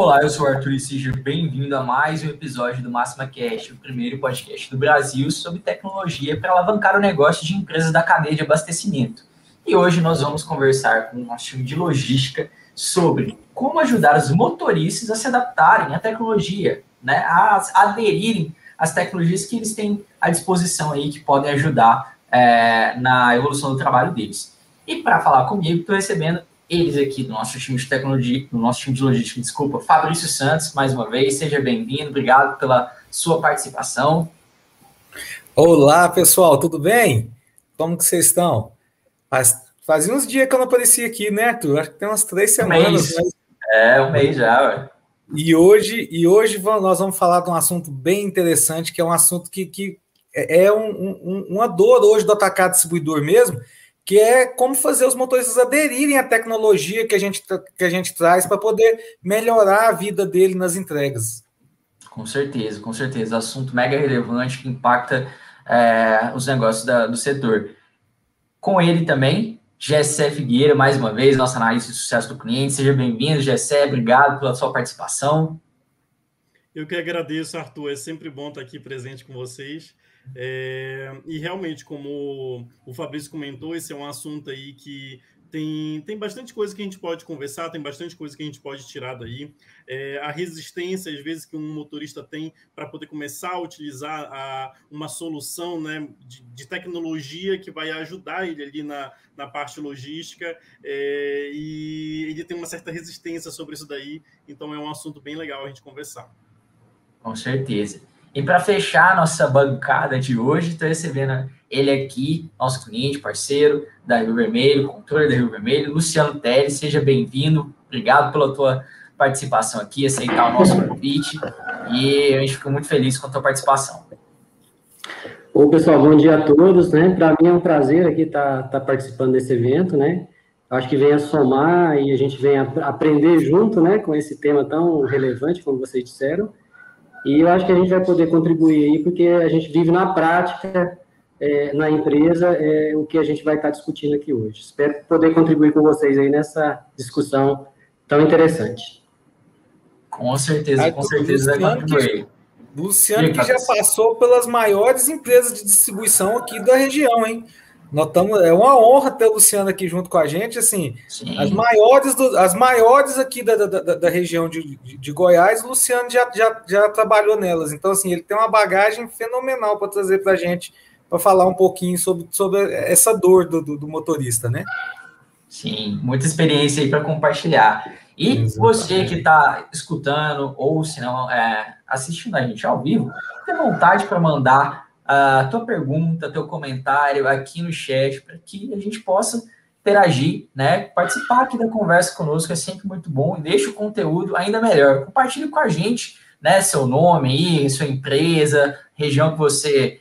Olá, eu sou o Arthur e seja bem-vindo a mais um episódio do Máxima Cast, o primeiro podcast do Brasil sobre tecnologia para alavancar o negócio de empresas da cadeia de abastecimento. E hoje nós vamos conversar com o nosso time de logística sobre como ajudar os motoristas a se adaptarem à tecnologia, né, a aderirem às tecnologias que eles têm à disposição aí, que podem ajudar é, na evolução do trabalho deles. E para falar comigo, estou recebendo eles aqui do nosso time de tecnologia, do nosso time de logística, desculpa, Fabrício Santos, mais uma vez, seja bem-vindo, obrigado pela sua participação. Olá, pessoal, tudo bem? Como que vocês estão? Faz, fazia uns dias que eu não aparecia aqui, né, Arthur? Acho que tem umas três semanas. Um mas... É, um mês já, ué. E hoje, e hoje nós vamos falar de um assunto bem interessante, que é um assunto que, que é, é um, um, uma dor hoje do atacado distribuidor mesmo, que é como fazer os motoristas aderirem à tecnologia que a gente, que a gente traz para poder melhorar a vida dele nas entregas. Com certeza, com certeza. Assunto mega relevante que impacta é, os negócios da, do setor. Com ele também, Gessé Figueira, mais uma vez, nossa analista de sucesso do cliente. Seja bem-vindo, Gessé, obrigado pela sua participação. Eu que agradeço, Arthur. É sempre bom estar aqui presente com vocês. É, e realmente, como o Fabrício comentou, esse é um assunto aí que tem, tem bastante coisa que a gente pode conversar, tem bastante coisa que a gente pode tirar daí. É, a resistência, às vezes, que um motorista tem para poder começar a utilizar a, uma solução né, de, de, tecnologia que vai ajudar ele ali na, na parte logística, é, e ele tem uma certa resistência sobre isso daí, então é um assunto bem legal a gente conversar. Com certeza. E para fechar a nossa bancada de hoje, estou recebendo ele aqui, nosso cliente, parceiro da Rio Vermelho, controle da Rio Vermelho, Luciano Teles, seja bem-vindo. Obrigado pela tua participação aqui, aceitar o nosso convite. E a gente fica muito feliz com a tua participação. Oi, pessoal, bom dia a todos, né? Para mim é um prazer aqui estar tá, tá participando desse evento, né? Acho que vem a somar e a gente vem a aprender junto, né, com esse tema tão relevante, como vocês disseram. E eu acho que a gente vai poder contribuir aí, porque a gente vive na prática, é, na empresa, é, o que a gente vai estar discutindo aqui hoje. Espero poder contribuir com vocês aí nessa discussão tão interessante. Com certeza, com certeza vai contribuir. Luciano que já passou pelas maiores empresas de distribuição aqui da região, hein? Nós estamos, é uma honra ter o Luciano aqui junto com a gente. Assim, as maiores, do, as maiores aqui da, da, da região de, de, de, Goiás, o Luciano já, já, já trabalhou nelas. Então, assim, ele tem uma bagagem fenomenal para trazer para a gente, para falar um pouquinho sobre, sobre essa dor do, do, do motorista, né? Sim, muita experiência aí para compartilhar. E Exatamente. você que está escutando ou se não é, assistindo a gente ao vivo, tem vontade para mandar a tua pergunta, teu comentário aqui no chat, para que a gente possa interagir, né? Participar aqui da conversa conosco é sempre muito bom e deixa o conteúdo ainda melhor. Compartilhe com a gente, né? Seu nome aí, sua empresa, região que você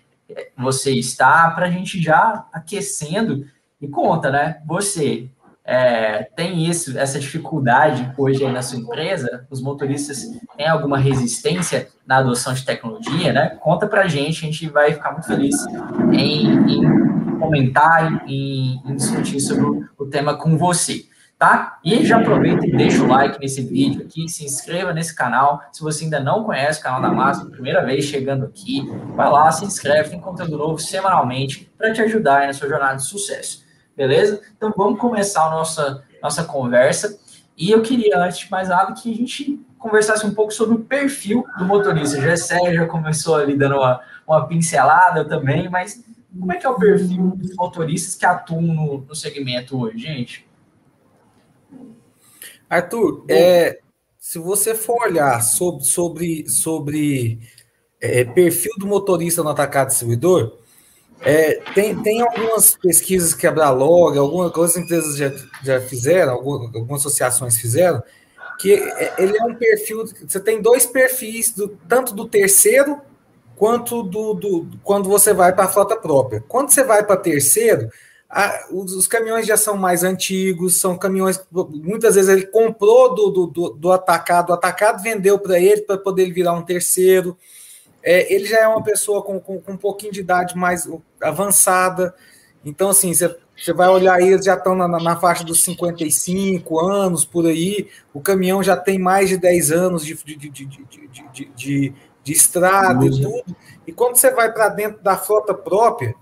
você está, para a gente já aquecendo e conta, né? Você é, tem isso, essa dificuldade hoje aí na sua empresa? Os motoristas têm alguma resistência na adoção de tecnologia, né? Conta para a gente, a gente vai ficar muito feliz em, em comentar e em, em discutir sobre o tema com você tá? E já aproveita e deixa o like nesse vídeo aqui, se inscreva nesse canal. Se você ainda não conhece o canal da Massa, primeira vez chegando aqui, vai lá, se inscreve, tem conteúdo novo semanalmente para te ajudar na sua jornada de sucesso beleza? Então vamos começar a nossa, nossa conversa. E eu queria, antes de mais nada, que a gente conversasse um pouco sobre o perfil do motorista. Já Sérgio já começou ali dando uma, uma pincelada também, mas como é que é o perfil dos motoristas que atuam no, no segmento hoje, gente? Arthur, é, se você for olhar sobre, sobre, sobre é, perfil do motorista no atacado distribuidor, é, tem, tem algumas pesquisas que a Bralog, algumas, algumas empresas já, já fizeram, algumas, algumas associações fizeram, que é, ele é um perfil. Você tem dois perfis, do, tanto do terceiro quanto do, do quando você vai para a frota própria. Quando você vai para terceiro, a, os, os, caminhões já são mais antigos, são caminhões muitas vezes ele comprou do, do, do, do atacado, o atacado vendeu para ele para poder virar um terceiro. É, ele já é uma pessoa com, com, com, um pouquinho de idade mais avançada, Então, assim, você, vai olhar aí, eles já estão na, na, faixa dos 55 anos, por aí, o caminhão já tem mais de 10 anos de, de, de, de, de, de estrada e tudo. E quando você vai para dentro da frota própria,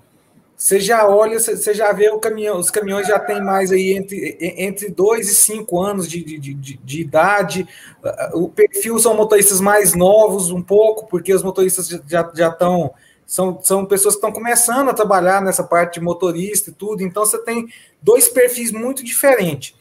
você já olha, você já vê o caminhão, os caminhões já tem mais aí entre, entre dois e cinco anos de, de, de, de, idade. O perfil são motoristas mais novos, um pouco, porque os motoristas já, já estão. São, são pessoas que estão começando a trabalhar nessa parte de motorista e tudo, então você tem dois perfis muito diferentes.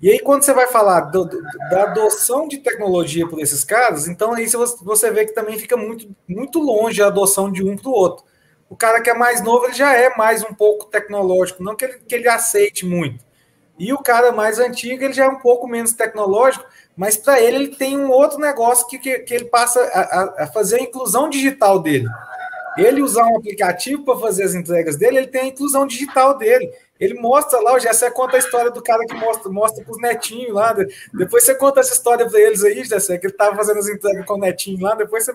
E aí, quando você vai falar do, da adoção de tecnologia por esses caras, então aí você vê que também fica muito, muito longe a adoção de um para o outro. O cara que é mais novo, ele já é mais um pouco tecnológico, não que ele, que ele aceite muito. E o cara mais antigo, ele já é um pouco menos tecnológico, mas para ele, ele tem um outro negócio que, que, que ele passa a, a, fazer a inclusão digital dele. Ele usar um aplicativo para fazer as entregas dele, ele tem a inclusão digital dele. Ele mostra lá, o Jessé conta a história do cara que mostra, mostra os netinhos lá. Depois você conta essa história para eles aí, Jessé, que ele estava fazendo as entregas com o netinho lá. Depois você,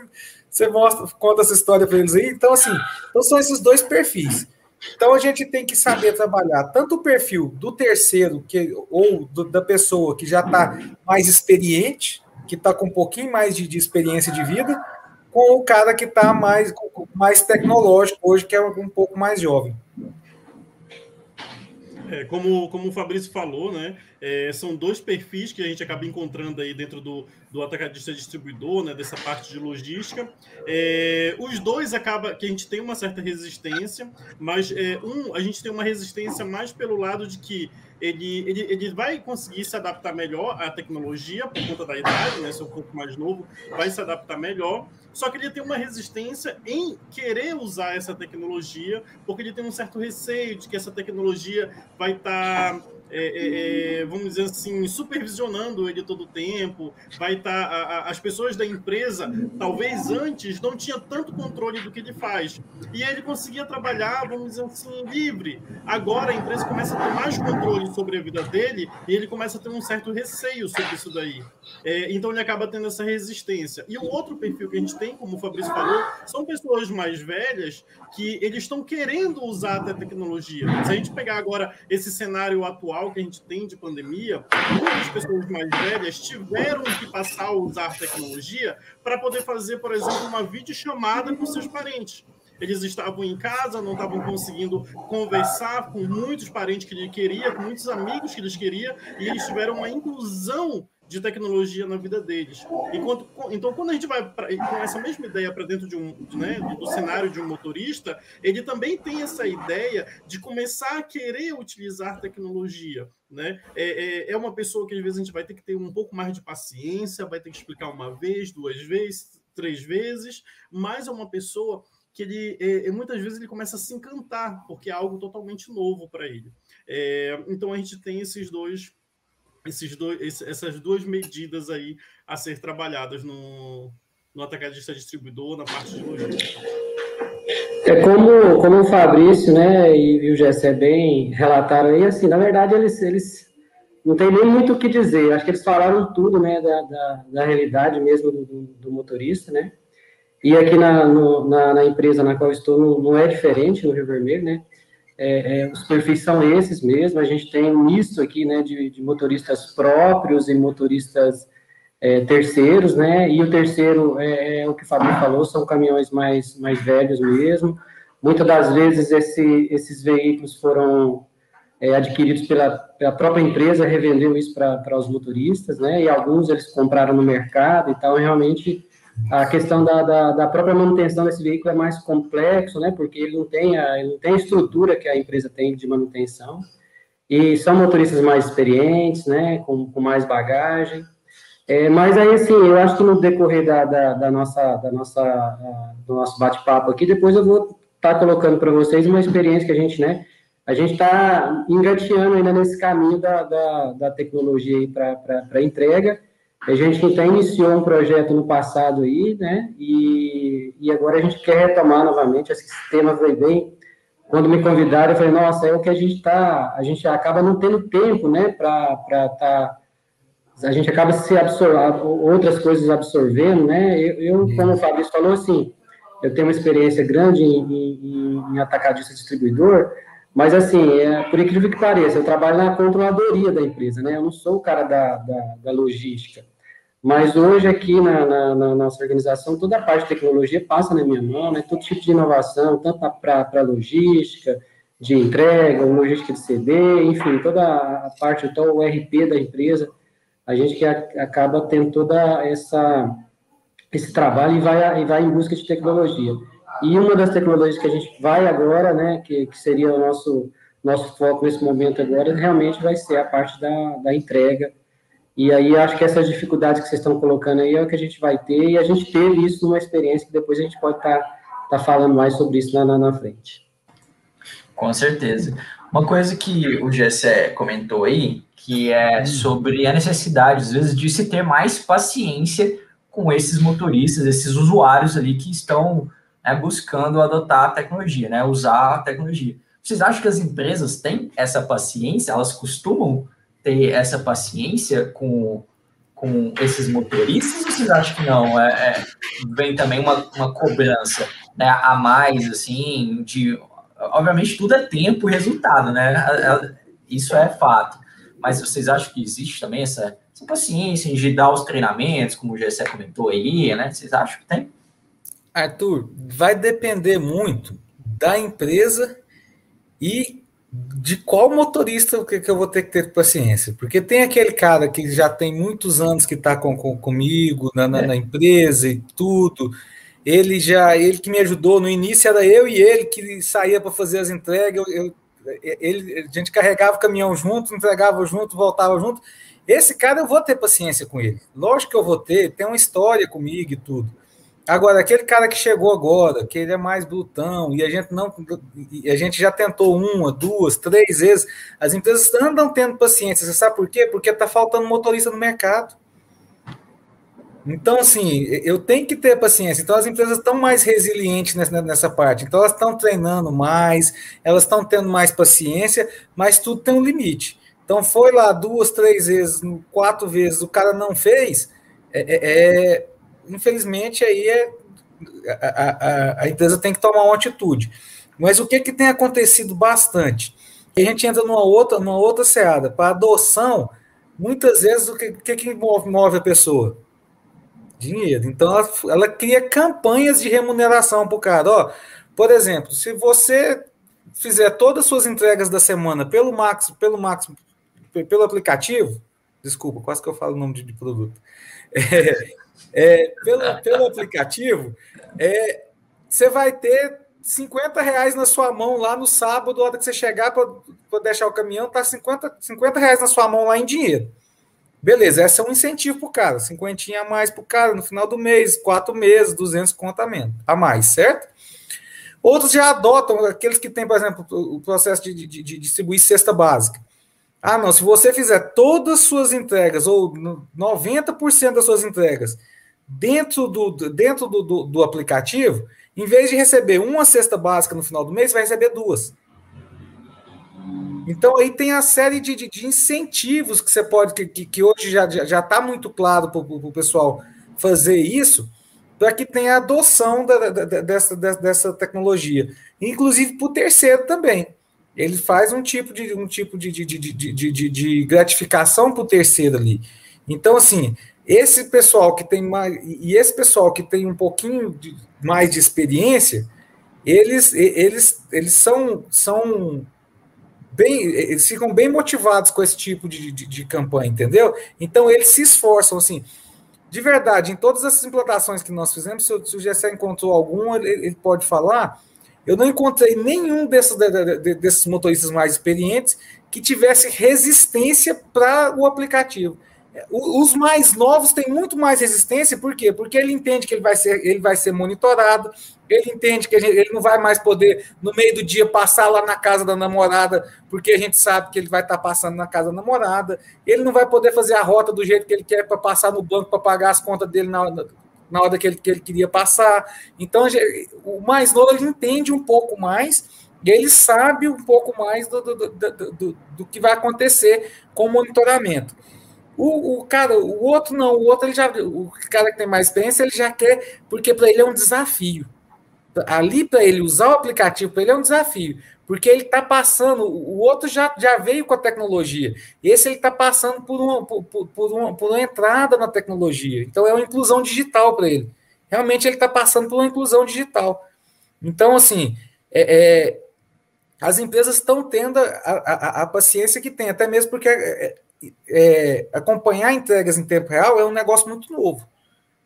você mostra, conta essa história para eles aí. Então, assim, então são esses dois perfis. Então a gente tem que saber trabalhar tanto o perfil do terceiro que, ou do, da pessoa que já está mais experiente, que está com um pouquinho mais de, de, experiência de vida, com o cara que está mais, mais tecnológico hoje, que é um pouco mais jovem. É, como, como o Fabrício falou, né, é, são dois perfis que a gente acaba encontrando aí dentro do, do atacadista distribuidor, né, dessa parte de logística. É, os dois acaba que a gente tem uma certa resistência, mas é, um a gente tem uma resistência mais pelo lado de que ele, ele, ele vai conseguir se adaptar melhor à tecnologia por conta da idade, né, ser um pouco mais novo, vai se adaptar melhor. Só que ele tem uma resistência em querer usar essa tecnologia, porque ele tem um certo receio de que essa tecnologia vai estar tá é, é, é, vamos dizer assim, supervisionando ele todo o tempo, vai estar. Tá, as pessoas da empresa, talvez antes, não tinha tanto controle do que ele faz. E ele conseguia trabalhar, vamos dizer assim, livre. Agora a empresa começa a ter mais controle sobre a vida dele e ele começa a ter um certo receio sobre isso daí. É, então ele acaba tendo essa resistência. E o outro perfil que a gente tem, como o Fabrício falou, são pessoas mais velhas que eles estão querendo usar a tecnologia. Se a gente pegar agora esse cenário atual, que a gente tem de pandemia, muitas pessoas mais velhas tiveram que passar a usar tecnologia para poder fazer, por exemplo, uma videochamada com seus parentes. Eles estavam em casa, não estavam conseguindo conversar com muitos parentes que ele queria, com muitos amigos que eles queria, e eles tiveram uma inclusão de tecnologia na vida deles. Enquanto, então, quando a gente vai pra, com essa mesma ideia para dentro de um, né, do cenário de um motorista, ele também tem essa ideia de começar a querer utilizar tecnologia. Né? É, é, é uma pessoa que às vezes a gente vai ter que ter um pouco mais de paciência, vai ter que explicar uma vez, duas vezes, três vezes, mas é uma pessoa que ele é, é muitas vezes ele começa a se encantar porque é algo totalmente novo para ele. É, então a gente tem esses dois esses dois, essas duas medidas aí a ser trabalhadas no, no atacadista distribuidor, na parte de logística. É como, como o Fabrício né, e, e o Gessé bem relataram aí, assim, na verdade eles, eles não tem nem muito o que dizer, acho que eles falaram tudo, né, da, da, da realidade mesmo do, do, motorista, né, e aqui na, no, na, na, empresa na qual estou não, não é diferente no Rio Vermelho, né, é, é, os perfis são esses mesmo. A gente tem um misto aqui, né, de, de motoristas próprios e motoristas é, terceiros, né? E o terceiro é, é, o que o Fabio falou, são caminhões mais, mais velhos mesmo. Muitas das vezes esse, esses veículos foram é, adquiridos pela, pela própria empresa, revendeu isso para os motoristas, né? E alguns eles compraram no mercado e tal. Realmente a questão da, da, da, própria manutenção desse veículo é mais complexo, né? Porque ele não tem a, ele não tem a estrutura que a empresa tem de manutenção. E são motoristas mais experientes, né? Com, com mais bagagem. É, mas aí, assim, eu acho que no decorrer da, da, da nossa, da nossa, do nosso bate-papo aqui, depois eu vou estar tá colocando para vocês uma experiência que a gente, né? A gente está engateando ainda nesse caminho da, da, da tecnologia para entrega a gente até iniciou um projeto no passado aí, né? E, e agora a gente quer retomar novamente. Esse tema foi bem. Quando me convidaram, eu falei, nossa, é o que a gente está. A gente acaba não tendo tempo, né? Para estar. Tá, a gente acaba se absorvendo, outras coisas absorvendo, né? Eu, eu, como o Fabrício falou, assim, eu tenho uma experiência grande em, em, em atacadista distribuidor, Mas, assim, é, por incrível que pareça, eu trabalho na controladoria da empresa, né? Eu não sou o cara da, da, da logística. Mas hoje, aqui na, na, na, nossa organização, toda a parte de tecnologia passa na minha mão, né? Todo tipo de inovação, tanto para logística, de entrega, logística de CD, enfim, toda a parte, então, o RP da empresa, a gente que acaba tendo toda essa esse trabalho e vai, e vai em busca de tecnologia. E uma das tecnologias que a gente vai agora, né, que, que seria o nosso, nosso foco nesse momento agora, realmente vai ser a parte da, da entrega. E aí acho que essas dificuldades que vocês estão colocando aí é o que a gente vai ter, e a gente teve isso numa experiência que depois a gente pode estar tá, tá falando mais sobre isso na, na, na frente. Com certeza. Uma coisa que o Gessé comentou aí, que é hum. sobre a necessidade, às vezes, de se ter mais paciência com esses motoristas, esses usuários ali que estão né, buscando adotar a tecnologia, né, usar a tecnologia. Vocês acham que as empresas têm essa paciência? Elas costumam ter essa paciência com, com esses motoristas? Ou vocês acham que não? É, é, vem também uma, uma cobrança né, a mais, assim, de... Obviamente, tudo é tempo e resultado, né? Isso é fato. Mas vocês acham que existe também essa, essa paciência de dar os treinamentos, como o Gessé comentou aí, né? Vocês acham que tem? Arthur, vai depender muito da empresa e de qual motorista que, que eu vou ter que ter paciência. Porque tem aquele cara que já tem muitos anos que está com, com, comigo na, na, é. na, empresa e tudo. Ele já, ele que me ajudou no início era eu e ele que saía para fazer as entregas. Eu, eu, ele, a gente carregava o caminhão junto, entregava junto, voltava junto. Esse cara eu vou ter paciência com ele. Lógico que eu vou ter, tem uma história comigo e tudo. Agora, aquele cara que chegou agora, que ele é mais brutão, e a gente não. A gente já tentou uma, duas, três vezes. As empresas andam tendo paciência. Você sabe por quê? Porque está faltando motorista no mercado. Então, assim, eu tenho que ter paciência. Então, as empresas estão mais resilientes nessa, nessa parte. Então, elas estão treinando mais, elas estão tendo mais paciência, mas tudo tem um limite. Então, foi lá duas, três vezes, quatro vezes, o cara não fez. é, é, é infelizmente, aí é, a, a, a, empresa tem que tomar uma atitude. Mas o que, que tem acontecido bastante? A gente entra numa outra, numa outra seada. Para adoção, muitas vezes, o que, que, que move, move a pessoa? Dinheiro. Então, ela, ela cria campanhas de remuneração para o cara. Ó, por exemplo, se você fizer todas as suas entregas da semana pelo Max, pelo Max, pelo aplicativo, desculpa, quase que eu falo o nome de, de produto. É, é, pelo, pelo aplicativo, é, você vai ter 50 reais na sua mão lá no sábado, a hora que você chegar para deixar o caminhão, tá 50, 50 reais na sua mão lá em dinheiro. Beleza, esse é um incentivo para o cara, 50 a mais para o cara no final do mês, quatro meses, 200 conto a mais, certo? Outros já adotam, aqueles que têm, por exemplo, o processo de, de, de distribuir cesta básica. Ah, não, se você fizer todas as suas entregas, ou 90% das suas entregas, dentro do, dentro do, do, do, aplicativo, em vez de receber uma cesta básica no final do mês, vai receber duas. Então aí tem a série de, de, de incentivos que você pode, que, que hoje já está já tá muito claro para o pessoal fazer isso, para que tenha adoção da, da, dessa, dessa tecnologia. Inclusive para o terceiro também ele faz um tipo de um tipo de, de, de, de, de, gratificação para o terceiro ali. Então, assim, esse pessoal que tem mais. E esse pessoal que tem um pouquinho mais de experiência, eles, eles, eles são, são bem. Eles ficam bem motivados com esse tipo de, de, de campanha, entendeu? Então eles se esforçam assim. De verdade, em todas essas implantações que nós fizemos, se o, se encontrou algum, ele, ele pode falar eu não encontrei nenhum desses, desses motoristas mais experientes que tivesse resistência para o aplicativo. Os mais novos têm muito mais resistência, por quê? Porque ele entende que ele vai ser, ele vai ser monitorado, ele entende que ele não vai mais poder, no meio do dia, passar lá na casa da namorada, porque a gente sabe que ele vai estar passando na casa da namorada, ele não vai poder fazer a rota do jeito que ele quer para passar no banco para pagar as contas dele na, na hora que ele, que ele queria passar. Então, o mais novo ele entende um pouco mais e ele sabe um pouco mais do, do, do, do, do que vai acontecer com o monitoramento. O, o, cara, o outro não, o outro ele já, o cara que tem mais experiência, ele já quer, porque para ele é um desafio. Ali para ele usar o aplicativo, para ele é um desafio. Porque ele está passando, o outro já, já veio com a tecnologia. Esse ele está passando por uma, por, por, uma, por uma entrada na tecnologia. Então é uma inclusão digital para ele. Realmente ele está passando por uma inclusão digital. Então, assim, é, é, as empresas estão tendo a, a, a, paciência que tem, até mesmo porque é, é, acompanhar entregas em tempo real é um negócio muito novo.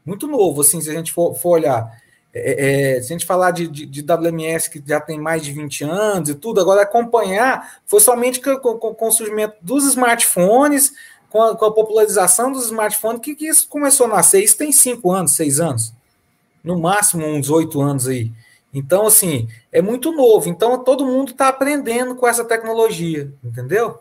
Muito novo, assim, se a gente for, for olhar. É, é, se a gente falar de, de, de, WMS que já tem mais de 20 anos e tudo, agora acompanhar foi somente com, com, com o surgimento dos smartphones, com a, com a, popularização dos smartphones, que, que isso começou a nascer. Isso tem 5 anos, 6 anos, no máximo uns 8 anos aí. Então, assim, é muito novo. Então, todo mundo está aprendendo com essa tecnologia, entendeu?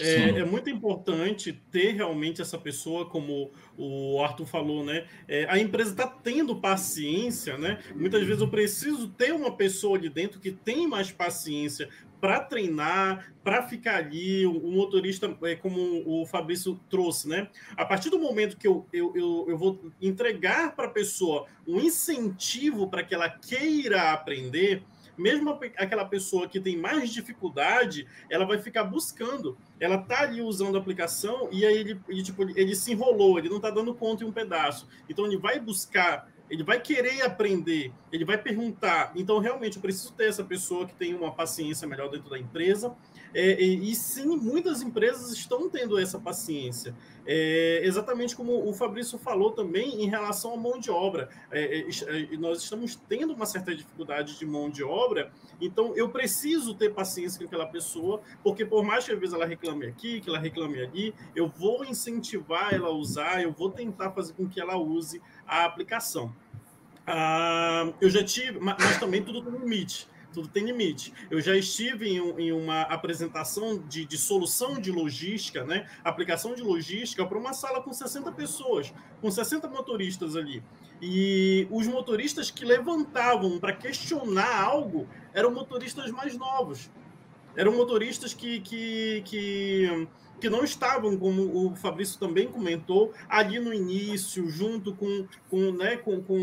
É, é, muito importante ter realmente essa pessoa, como o Arthur falou, né? É, a empresa está tendo paciência, né? Muitas vezes eu preciso ter uma pessoa ali dentro que tem mais paciência para treinar, para ficar ali, o, motorista, é, como o Fabrício trouxe, né? A partir do momento que eu, eu, eu, eu vou entregar para a pessoa um incentivo para que ela queira aprender, mesmo aquela pessoa que tem mais dificuldade, ela vai ficar buscando. Ela tá ali usando a aplicação e aí ele, ele, tipo, ele se enrolou, ele não está dando conta em um pedaço. Então ele vai buscar ele vai querer aprender, ele vai perguntar. Então, realmente, eu preciso ter essa pessoa que tem uma paciência melhor dentro da empresa. É, e, e, sim, muitas empresas estão tendo essa paciência. É, exatamente como o Fabrício falou também em relação à mão de obra. É, é, é, nós estamos tendo uma certa dificuldade de mão de obra, então eu preciso ter paciência com aquela pessoa, porque por mais que às vezes ela reclame aqui, que ela reclame ali, eu vou incentivar ela a usar, eu vou tentar fazer com que ela use a aplicação. Ah, eu já tive, mas também tudo tem limite. Tudo tem limite. Eu já estive em, em uma apresentação de, de, solução de logística, né? Aplicação de logística para uma sala com 60 pessoas, com 60 motoristas ali. E os motoristas que levantavam para questionar algo eram motoristas mais novos. Eram motoristas que, que, que que não estavam, como o Fabrício também comentou, ali no início, junto com, com, né, com, com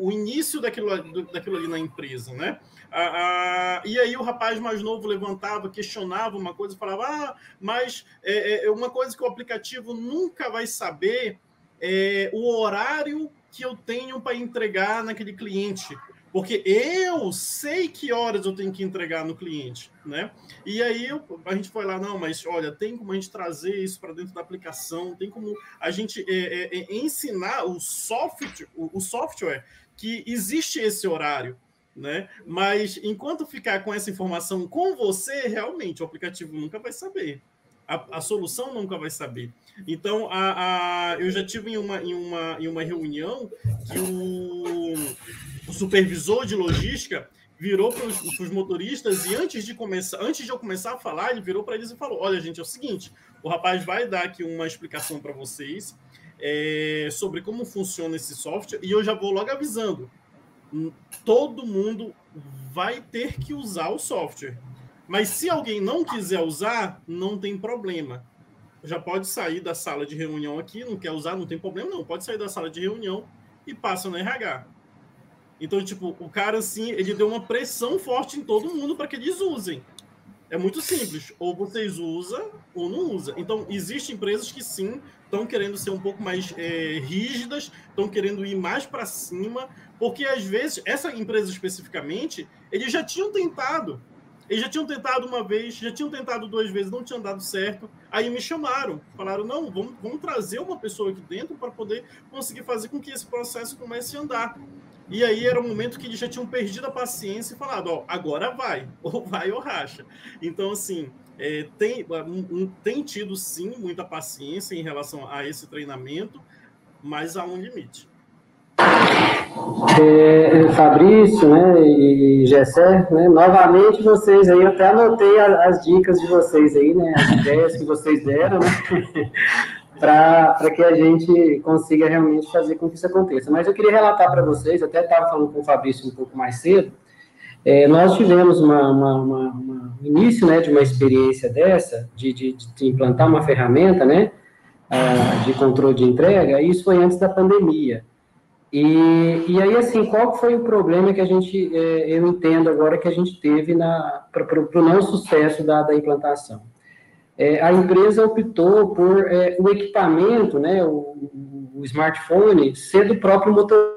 o, início daquilo, daquilo ali na empresa, né? Ah, ah, e aí o rapaz mais novo levantava, questionava uma coisa, falava, ah, mas é, é uma coisa que o aplicativo nunca vai saber é o horário que eu tenho para entregar naquele cliente porque eu sei que horas eu tenho que entregar no cliente, né? E aí eu, a gente foi lá, não, mas olha, tem como a gente trazer isso para dentro da aplicação, tem como a gente é, é, é, ensinar o software, o, o software que existe esse horário, né? Mas enquanto ficar com essa informação com você, realmente o aplicativo nunca vai saber. A, a solução nunca vai saber. Então, a, a, eu já tive em uma, em, uma, em uma reunião que o, o supervisor de logística virou para os motoristas e antes de começar, antes de eu começar a falar, ele virou para eles e falou: Olha, gente, é o seguinte, o rapaz vai dar aqui uma explicação para vocês é, sobre como funciona esse software e eu já vou logo avisando. Todo mundo vai ter que usar o software. Mas se alguém não quiser usar, não tem problema. Já pode sair da sala de reunião aqui, não quer usar, não tem problema não. Pode sair da sala de reunião e passa no RH. Então, tipo, o cara, assim, ele deu uma pressão forte em todo mundo para que eles usem. É muito simples. Ou vocês usam ou não usam. Então, existem empresas que sim estão querendo ser um pouco mais é, rígidas, estão querendo ir mais para cima, porque às vezes, essa empresa especificamente, eles já tinham tentado. Eles já tinham tentado uma vez, já tinham tentado duas vezes, não tinham dado certo. Aí me chamaram, falaram: não, vamos, vamos trazer uma pessoa aqui dentro para poder conseguir fazer com que esse processo comece a andar. E aí era um momento que eles já tinham perdido a paciência e falado, ó, agora vai, ou vai ou racha. Então, assim, é, tem, um, tem tido sim muita paciência em relação a esse treinamento, mas há um limite. É, Fabrício né, e Gessé, né, novamente vocês aí, eu até anotei as, as dicas de vocês aí, né, as ideias que vocês deram, né, para que a gente consiga realmente fazer com que isso aconteça. Mas eu queria relatar para vocês, até estava falando com o Fabrício um pouco mais cedo, é, nós tivemos uma, uma, uma, uma, início né, de uma experiência dessa, de, de, de implantar uma ferramenta né, uh, de controle de entrega, e isso foi antes da pandemia. E, e aí, assim, qual foi o problema que a gente, é, eu entendo agora que a gente teve para o não sucesso da, da implantação? É, a empresa optou por é, o equipamento, né, o, o, smartphone, ser do próprio motor.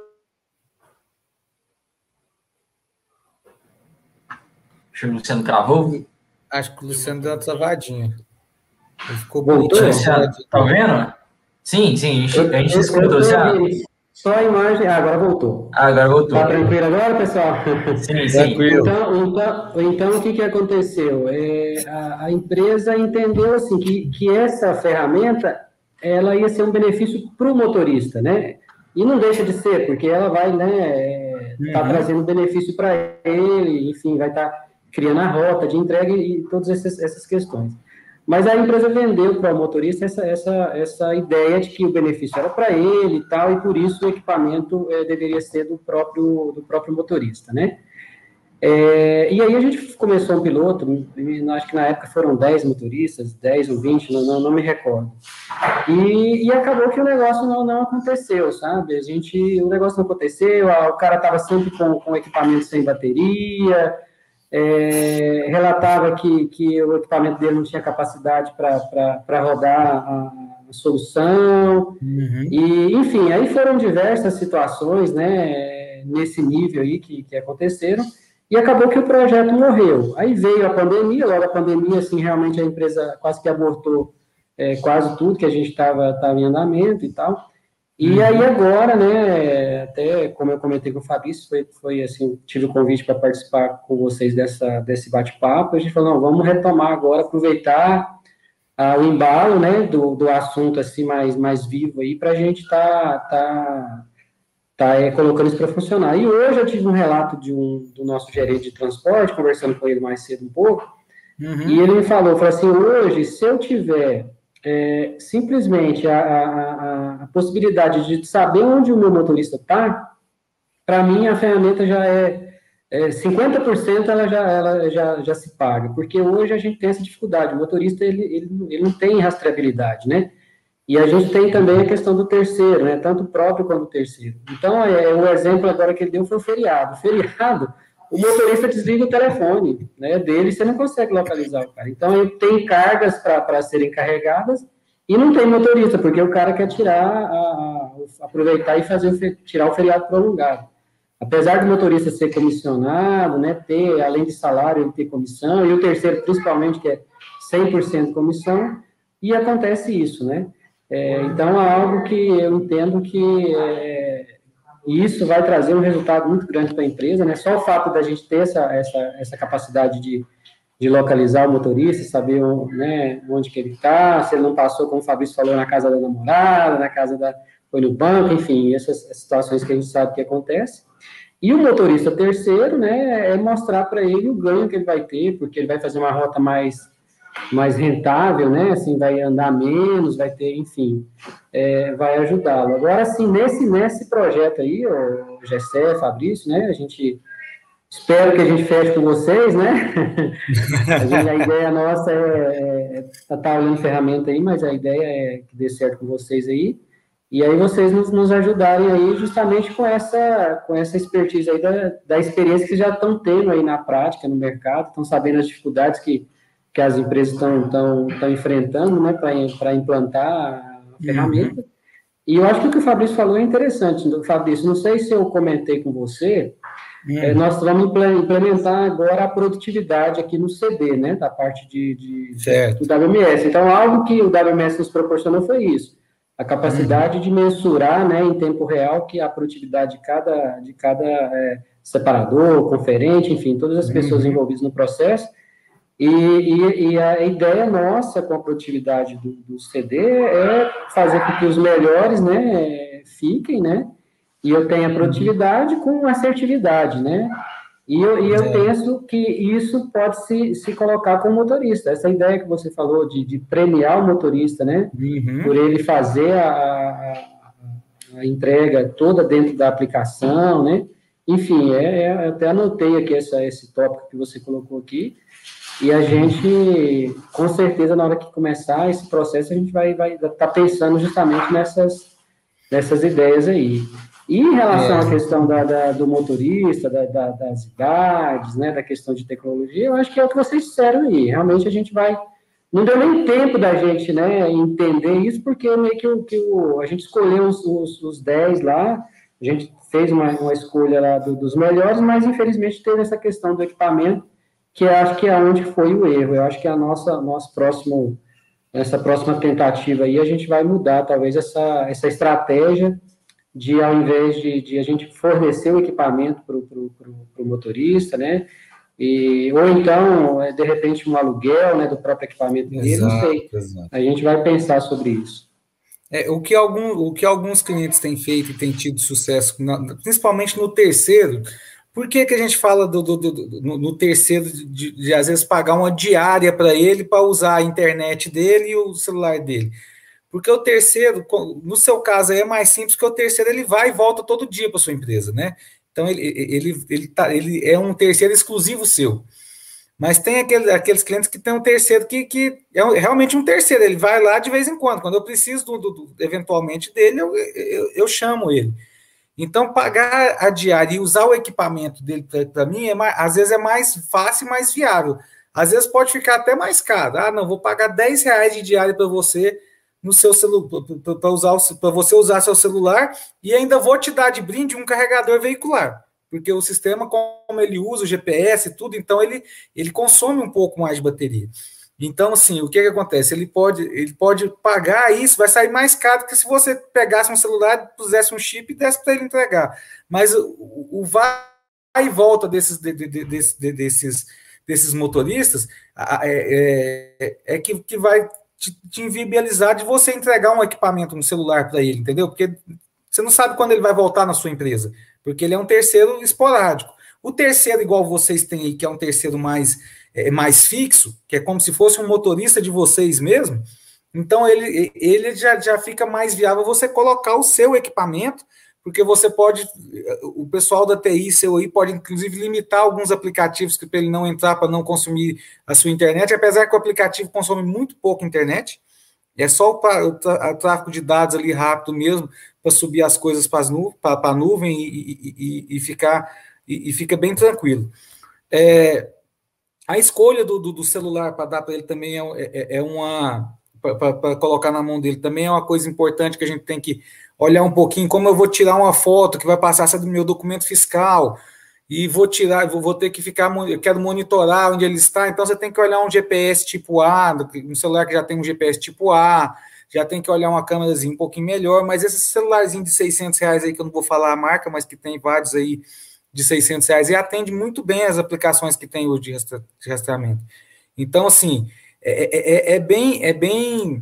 Acho que o Luciano cravou. Acho que o Luciano deu uma travadinha. Ele ficou Voltou, Luciano, tá vendo? Sim, sim, a gente, a gente escutou, Luciano. Só a imagem. Ah, agora voltou. Ah, agora voltou. Tá tranquilo agora, pessoal? Sim, sim. Tranquilo. Então, então, então, o que, que aconteceu? É, a, a, empresa entendeu assim, que, que essa ferramenta ela ia ser um benefício para o motorista, né? E não deixa de ser, porque ela vai, né, é, tá uhum. trazendo benefício para ele, enfim, vai estar tá criando a rota de entrega e, e todas essas, essas questões. Mas a empresa vendeu para o motorista essa, essa, essa ideia de que o benefício era para ele e tal, e por isso o equipamento é, deveria ser do próprio, do próprio motorista, né? É, e aí a gente começou um piloto, acho que na época foram 10 motoristas, 10 ou 20, não, não, não me recordo. E, e, acabou que o negócio não, não aconteceu, sabe? A gente, o negócio não aconteceu, o cara estava sempre com, com equipamento sem bateria, é, relatava que, que o equipamento dele não tinha capacidade para rodar a, a solução, uhum. e, enfim, aí foram diversas situações, né, nesse nível aí que, que aconteceram, e acabou que o projeto morreu. Aí veio a pandemia, logo a pandemia, assim, realmente a empresa quase que abortou é, quase tudo que a gente estava em andamento e tal, e uhum. aí agora, né, até como eu comentei com o Fabrício, foi, foi assim, tive o convite para participar com vocês dessa, desse bate-papo, a gente falou, não, vamos retomar agora, aproveitar ah, o embalo, né, do, do assunto, assim, mais, mais vivo aí, para a gente tá, tá, tá é, colocando isso para funcionar. E hoje eu tive um relato de um, do nosso gerente de transporte, conversando com ele mais cedo um pouco, uhum. e ele me falou, falou assim, hoje, se eu tiver é, simplesmente a, a, a, possibilidade de saber onde o meu motorista está, para mim a ferramenta já é, é 50% ela, já, ela já, já se paga, porque hoje a gente tem essa dificuldade, o motorista ele, ele, ele não tem rastreabilidade, né? E a gente tem também a questão do terceiro, né? Tanto o próprio quanto o terceiro. Então, é, o exemplo agora que ele deu foi o feriado. O feriado, o motorista desliga o telefone né, dele, você não consegue localizar o cara. Então, ele tem cargas para serem carregadas e não tem motorista, porque o cara quer tirar, a, a, aproveitar e fazer tirar o feriado prolongado. Apesar do motorista ser comissionado, né, ter, além de salário, ele ter comissão, e o terceiro, principalmente, que é 100% comissão, e acontece isso, né? É, então, é algo que eu entendo que é, isso vai trazer um resultado muito grande para a empresa, né? Só o fato da gente ter essa, essa, essa capacidade de, de localizar o motorista, saber né, onde que ele está, se ele não passou, como o Fabrício falou, na casa da namorada, na casa da... foi no banco, enfim, essas situações que a gente sabe que acontece. E o motorista terceiro, né, é mostrar para ele o ganho que ele vai ter, porque ele vai fazer uma rota mais mais rentável, né? Assim, vai andar menos, vai ter, enfim, é, vai ajudá-lo. Agora, assim, nesse, nesse projeto aí, o Gessé, Fabrício, né? A gente espero que a gente feche com vocês, né? a, gente, a, ideia nossa é, é tá, tá olhando ferramenta aí, mas a ideia é que dê certo com vocês aí. E aí vocês nos, nos ajudarem aí justamente com essa, com essa expertise aí da, da experiência que já estão tendo aí na prática, no mercado, estão sabendo as dificuldades que que as empresas estão enfrentando, né, para implantar a ferramenta. Uhum. E eu acho que o que o Fabrício falou é interessante. Fabrício, não sei se eu comentei com você, uhum. é, nós vamos implementar agora a produtividade aqui no CD, né, da parte de, de do WMS. Então, algo que o WMS nos proporcionou foi isso, a capacidade uhum. de mensurar, né, em tempo real, que a produtividade de cada, de cada é, separador, conferente, enfim, todas as pessoas uhum. envolvidas no processo, e, e, e, a ideia nossa com a produtividade do, do, CD é fazer com que os melhores, né, fiquem, né, e eu tenha produtividade com assertividade, né, e eu, e eu é. penso que isso pode se, se colocar com o motorista, essa ideia que você falou de, de premiar o motorista, né, uhum. por ele fazer a, a, a, entrega toda dentro da aplicação, né, enfim, é, é, até anotei aqui essa, esse tópico que você colocou aqui, e a gente, com certeza, na hora que começar esse processo, a gente vai estar vai tá pensando justamente nessas, nessas ideias aí. E em relação é. à questão da, da do motorista, da, da, das idades, né, da questão de tecnologia, eu acho que é o que vocês disseram aí. Realmente a gente vai. Não deu nem tempo da gente né, entender isso, porque meio que, o, que o, a gente escolheu os, os, os 10 lá, a gente fez uma, uma escolha lá do, dos melhores, mas infelizmente teve essa questão do equipamento, que eu acho que é onde foi o erro. Eu acho que a nossa nosso próximo essa próxima tentativa aí a gente vai mudar talvez essa, essa estratégia de ao invés de, de a gente fornecer o equipamento para o motorista, né? E, ou então, é, de repente, um aluguel né, do próprio equipamento dele, não sei. Exato. A gente vai pensar sobre isso. É, o, que algum, o que alguns clientes têm feito e têm tido sucesso, principalmente no terceiro, por que, que a gente fala do, do, do no, no, terceiro de, de, às vezes pagar uma diária para ele para usar a internet dele e o celular dele? Porque o terceiro, no seu caso aí é mais simples, que o terceiro ele vai e volta todo dia para sua empresa, né? Então ele, ele, ele, tá, ele é um terceiro exclusivo seu. Mas tem aquele, aqueles clientes que tem um terceiro que, que é realmente um terceiro, ele vai lá de vez em quando. Quando eu preciso do, do, do eventualmente dele, eu, eu, eu, chamo ele. Então, pagar a diária e usar o equipamento dele para mim, é mais, às vezes é mais fácil e mais viável. Às vezes pode ficar até mais caro. Ah, não, vou pagar 10 reais de diária para você no seu celular para usar para você usar seu celular e ainda vou te dar de brinde um carregador veicular, porque o sistema como ele usa o GPS e tudo, então ele ele consome um pouco mais de bateria. Então, assim, o que, que acontece? Ele pode, ele pode pagar isso, vai sair mais caro que se você pegasse um celular, pusesse um chip e desse para ele entregar. Mas o, o vai e volta desses, de, de, de, desses, desses motoristas é, é, é que, que vai te, te inviabilizar de você entregar um equipamento no celular para ele, entendeu? Porque você não sabe quando ele vai voltar na sua empresa, porque ele é um terceiro esporádico. O terceiro, igual vocês têm aí, que é um terceiro mais, é, mais fixo, que é como se fosse um motorista de vocês mesmo, então ele, ele já, já fica mais viável você colocar o seu equipamento porque você pode, o pessoal da TI seu aí pode inclusive limitar alguns aplicativos para ele não entrar para não consumir a sua internet, apesar que o aplicativo consome muito pouco internet, é só o, tráfego de dados ali rápido mesmo para subir as coisas para nu, a nuvem e, e, e ficar e, e, fica bem tranquilo. É, a escolha do, do, do celular para dar para ele também é, é, é uma para colocar na mão dele também é uma coisa importante que a gente tem que olhar um pouquinho como eu vou tirar uma foto que vai passar essa do meu documento fiscal e vou tirar, vou, ter que ficar, eu quero monitorar onde ele está, então você tem que olhar um GPS tipo A, um celular que já tem um GPS tipo A, já tem que olhar uma câmerazinha um pouquinho melhor, mas esse celularzinho de 600 reais aí, que eu não vou falar a marca, mas que tem vários aí de 600 reais, e atende muito bem as aplicações que tem hoje de rastreamento. Então, assim, é, é, é, é bem, é bem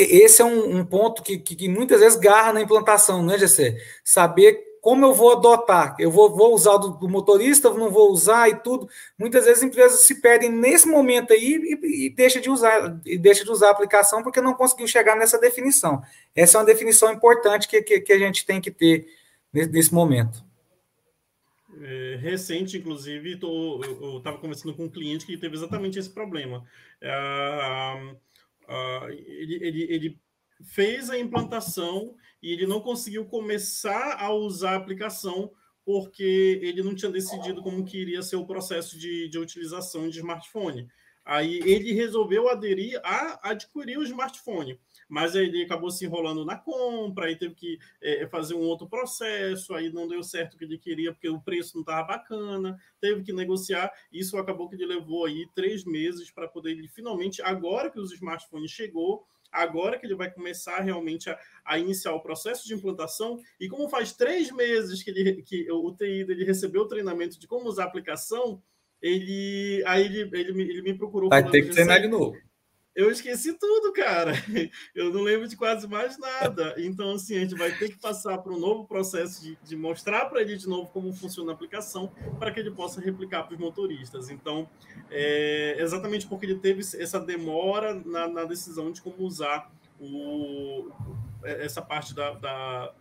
esse é um, um ponto que, que, que, muitas vezes garra na implantação, né, Gessé? Saber como eu vou adotar. Eu vou, vou usar do, do, motorista, não vou usar e tudo. Muitas vezes as empresas se perdem nesse momento aí e, e deixa de usar e deixa de usar a aplicação porque não conseguiu chegar nessa definição. Essa é uma definição importante que, que, que a gente tem que ter nesse, nesse momento. É, recente, inclusive, tô, eu estava conversando com um cliente que teve exatamente esse problema. É, Uh, ele, ele, ele fez a implantação e ele não conseguiu começar a usar a aplicação porque ele não tinha decidido como que iria ser o processo de, de utilização de smartphone. Aí ele resolveu aderir a adquirir o smartphone mas ele acabou se enrolando na compra, aí teve que é, fazer um outro processo, aí não deu certo o que ele queria, porque o preço não estava bacana, teve que negociar, isso acabou que ele levou aí três meses para poder ele finalmente, agora que os smartphones chegou, agora que ele vai começar realmente a, a, iniciar o processo de implantação, e como faz três meses que, ele, que o TI dele recebeu o treinamento de como usar a aplicação, ele aí ele, ele, ele me procurou. Vai ter que treinar de novo eu esqueci tudo, cara. Eu não lembro de quase mais nada. Então, assim, a gente vai ter que passar para um novo processo de, de mostrar para ele de novo como funciona a aplicação para que ele possa replicar para os motoristas. Então, é exatamente porque ele teve essa demora na, na decisão de como usar o, essa parte da, da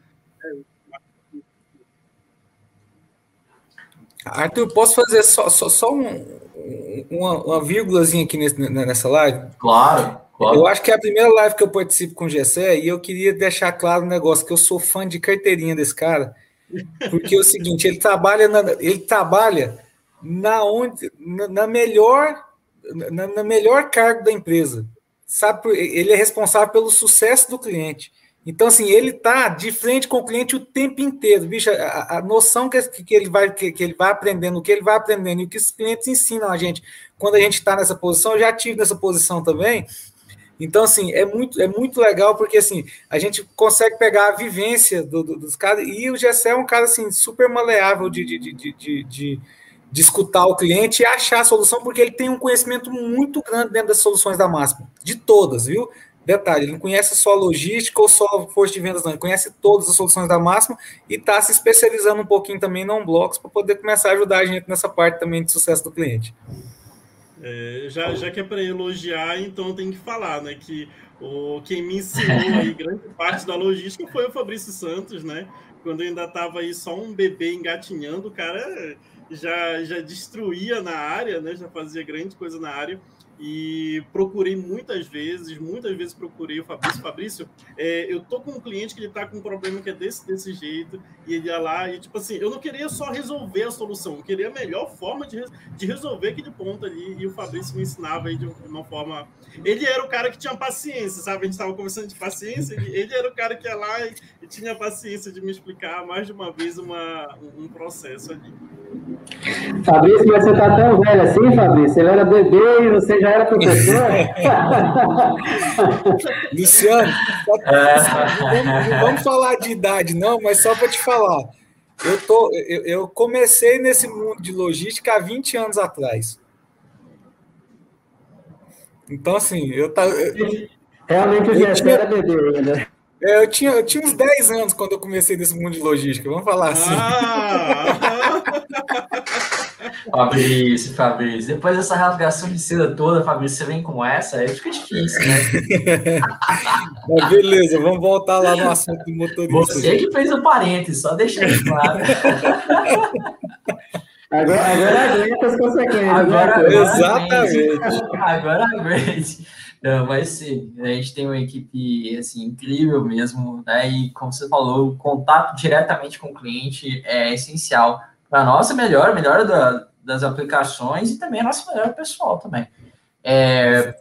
Arthur, posso fazer só, só, só um, uma, uma vírgulazinha aqui nesse, nessa live? Claro. Eu acho que é a primeira live que eu participo com o Gessé e eu queria deixar claro um negócio, que eu sou fã de carteirinha desse cara, porque é o seguinte, ele trabalha na, ele trabalha na, onde, na, na melhor na, na, melhor cargo da empresa. Sabe, ele é responsável pelo sucesso do cliente. Então, assim, ele está de frente com o cliente o tempo inteiro. Bicho, a, a noção que, que, ele vai, que, que, ele vai aprendendo, o que ele vai aprendendo e o que os clientes ensinam a gente quando a gente está nessa posição, eu já tive nessa posição também. Então, assim, é muito, é muito legal, porque assim, a gente consegue pegar a vivência do, do, dos caras, e o Gessé é um cara assim, super maleável de, de, de, de, de, de escutar o cliente e achar a solução, porque ele tem um conhecimento muito grande dentro das soluções da Máxima, de todas, viu? Detalhe, ele não conhece só logística ou só força de vendas, não. Ele conhece todas as soluções da máxima e está se especializando um pouquinho também em non-blocks para poder começar a ajudar a gente nessa parte também de sucesso do cliente. É, já, já que é para elogiar, então tem que falar, né? Que o, quem me ensinou aí grande parte da logística foi o Fabrício Santos, né? Quando eu ainda estava aí só um bebê engatinhando, o cara já, já destruía na área, né? Já fazia grande coisa na área e procurei muitas vezes, muitas vezes procurei o Fabrício. Fabrício, é, eu tô com um cliente que ele tá com um problema que é desse, desse jeito, e ele ia lá, e tipo assim, eu não queria só resolver a solução, eu queria a melhor forma de, de resolver aquele ponto ali, e o Fabrício me ensinava aí de uma forma. Ele era o cara que tinha paciência, sabe? A gente estava conversando de paciência, ele, ele, era o cara que ia lá e, e, tinha paciência de me explicar mais de uma vez uma, um processo ali. Fabrício, mas você tá tão velho assim, Fabrício? Ele era bebê e você já era professor? Luciano, é. não vamos falar de idade, não, mas só para te falar. Eu, tô, eu, eu, comecei nesse mundo de logística há 20 anos atrás. Então, assim, eu tava. Realmente o era bebê ainda. É, eu, tinha, eu tinha uns 10 anos quando eu comecei nesse mundo de logística, vamos falar assim. Ah! Fabrício, Fabrício, depois dessa rasgação de seda toda, Fabrício, você vem com essa, aí fica difícil, né? Mas beleza, vamos voltar lá no assunto do motorista. Você que fez o parênteses, só deixando claro. Agora, agora aguenta as consequências. Né, agora, agora exatamente. Agora aguente. Não, mas sim, a gente tem uma equipe assim, incrível mesmo, né? E como você falou, o contato diretamente com o cliente é essencial para a nossa melhora, melhora da, das aplicações e também a nossa melhora pessoal também. É,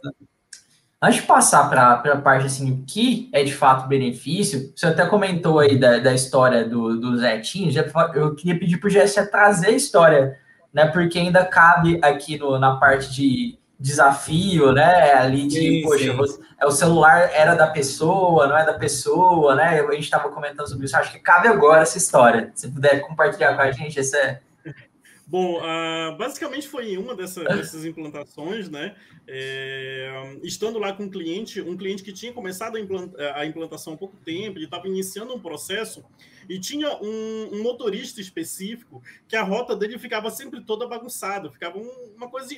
antes de passar para a parte assim, o que é de fato benefício, você até comentou aí da, da história do, do Zetinho, já, eu queria pedir para o Jesse trazer a história, né? Porque ainda cabe aqui no, na parte de desafio, né? Ali de, sim, poxa, sim. É, o celular era da pessoa, não é da pessoa, né? A gente estava comentando sobre isso. Acho que cabe agora essa história. Se puder compartilhar com a gente, essa é. Bom, uh, basicamente foi em uma dessa, dessas implantações, né? É, estando lá com um cliente, um cliente que tinha começado a, implanta, a implantação há pouco tempo, ele estava iniciando um processo e tinha um, um, motorista específico que a rota dele ficava sempre toda bagunçada, ficava um, uma coisa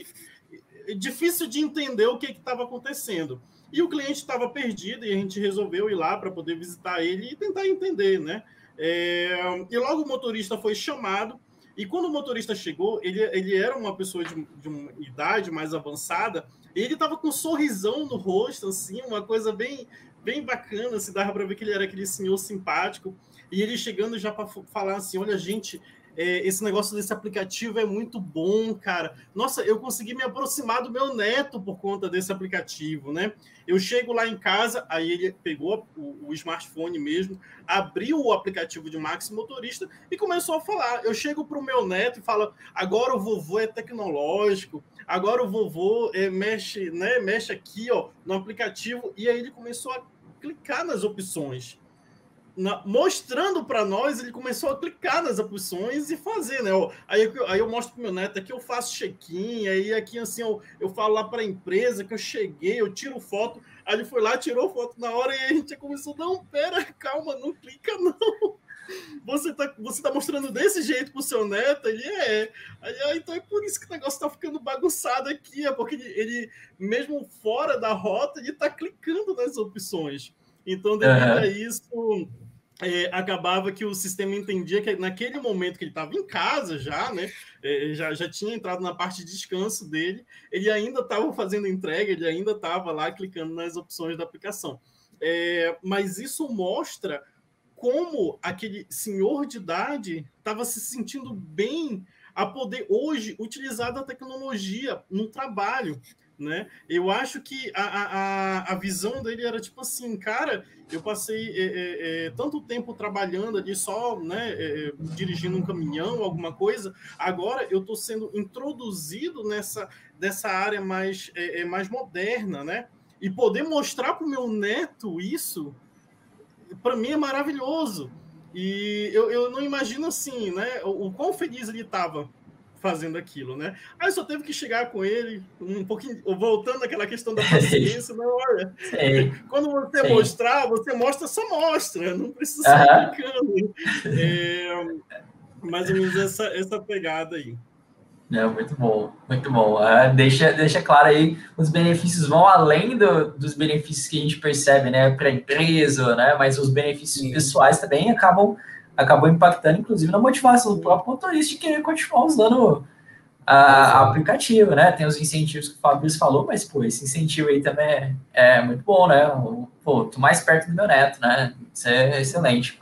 difícil de entender o que estava acontecendo. E o cliente estava perdido e a gente resolveu ir lá para poder visitar ele e tentar entender, né? É, e logo o motorista foi chamado. E quando o motorista chegou, ele, ele era uma pessoa de, de uma idade mais avançada. ele estava com um sorrisão no rosto, assim, uma coisa bem, bem bacana. Se assim, dava para ver que ele era aquele senhor simpático. E ele chegando já para falar assim: olha, gente, é, esse negócio desse aplicativo é muito bom, cara. Nossa, eu consegui me aproximar do meu neto por conta desse aplicativo, né? Eu chego lá em casa, aí ele pegou o, o smartphone mesmo, abriu o aplicativo de Max Motorista e começou a falar. Eu chego para o meu neto e falo: agora o vovô é tecnológico, agora o vovô é, mexe, né? Mexe aqui, ó, no aplicativo. E aí ele começou a clicar nas opções na, mostrando para nós, ele começou a clicar nas opções e fazer, né? Aí, aí eu mostro para meu neto aqui, eu faço check-in, aí aqui assim eu, eu falo lá para a empresa que eu cheguei, eu tiro foto. Aí ele foi lá, tirou foto na hora e a gente começou, não, pera, calma, não clica não. Você tá, você tá mostrando desse jeito pro seu neto? Ele é. Aí, ah, então é por isso que o negócio tá ficando bagunçado aqui, é porque ele, ele mesmo fora da rota, ele tá clicando nas opções. Então, devido uhum. a isso, é, acabava que o sistema entendia que naquele momento que ele estava em casa já, né, é, já, já tinha entrado na parte de descanso dele, ele ainda estava fazendo entrega, ele ainda estava lá clicando nas opções da aplicação. É, mas isso mostra como aquele senhor de idade estava se sentindo bem a poder hoje utilizar a tecnologia no trabalho né? Eu acho que a, a, a visão dele era tipo assim, cara, eu passei é, é, tanto tempo trabalhando ali só, né, é, dirigindo um caminhão, alguma coisa, agora eu estou sendo introduzido nessa dessa área mais, é, mais moderna, né? E poder mostrar para o meu neto isso, para mim é maravilhoso. E eu, eu não imagino assim, né? O, o quão feliz ele estava fazendo aquilo, né? Aí só teve que chegar com ele um pouquinho, voltando àquela questão da paciência, não, olha, Sim. quando você Sim. mostrar, você mostra, só mostra, não precisa uh É, mais ou menos essa, essa pegada aí. É, muito bom, muito bom. Uh, deixa, deixa claro aí, os benefícios vão além do, dos benefícios que a gente percebe, né, para a empresa, né, mas os benefícios Sim. pessoais também acabam acabou impactando, inclusive, na motivação do próprio motorista de querer continuar usando a, aplicativo, né? Tem os incentivos que o Fabrício falou, mas, pô, esse incentivo aí também é, é, muito bom, né? Pô, tô mais perto do meu neto, né? Isso é excelente.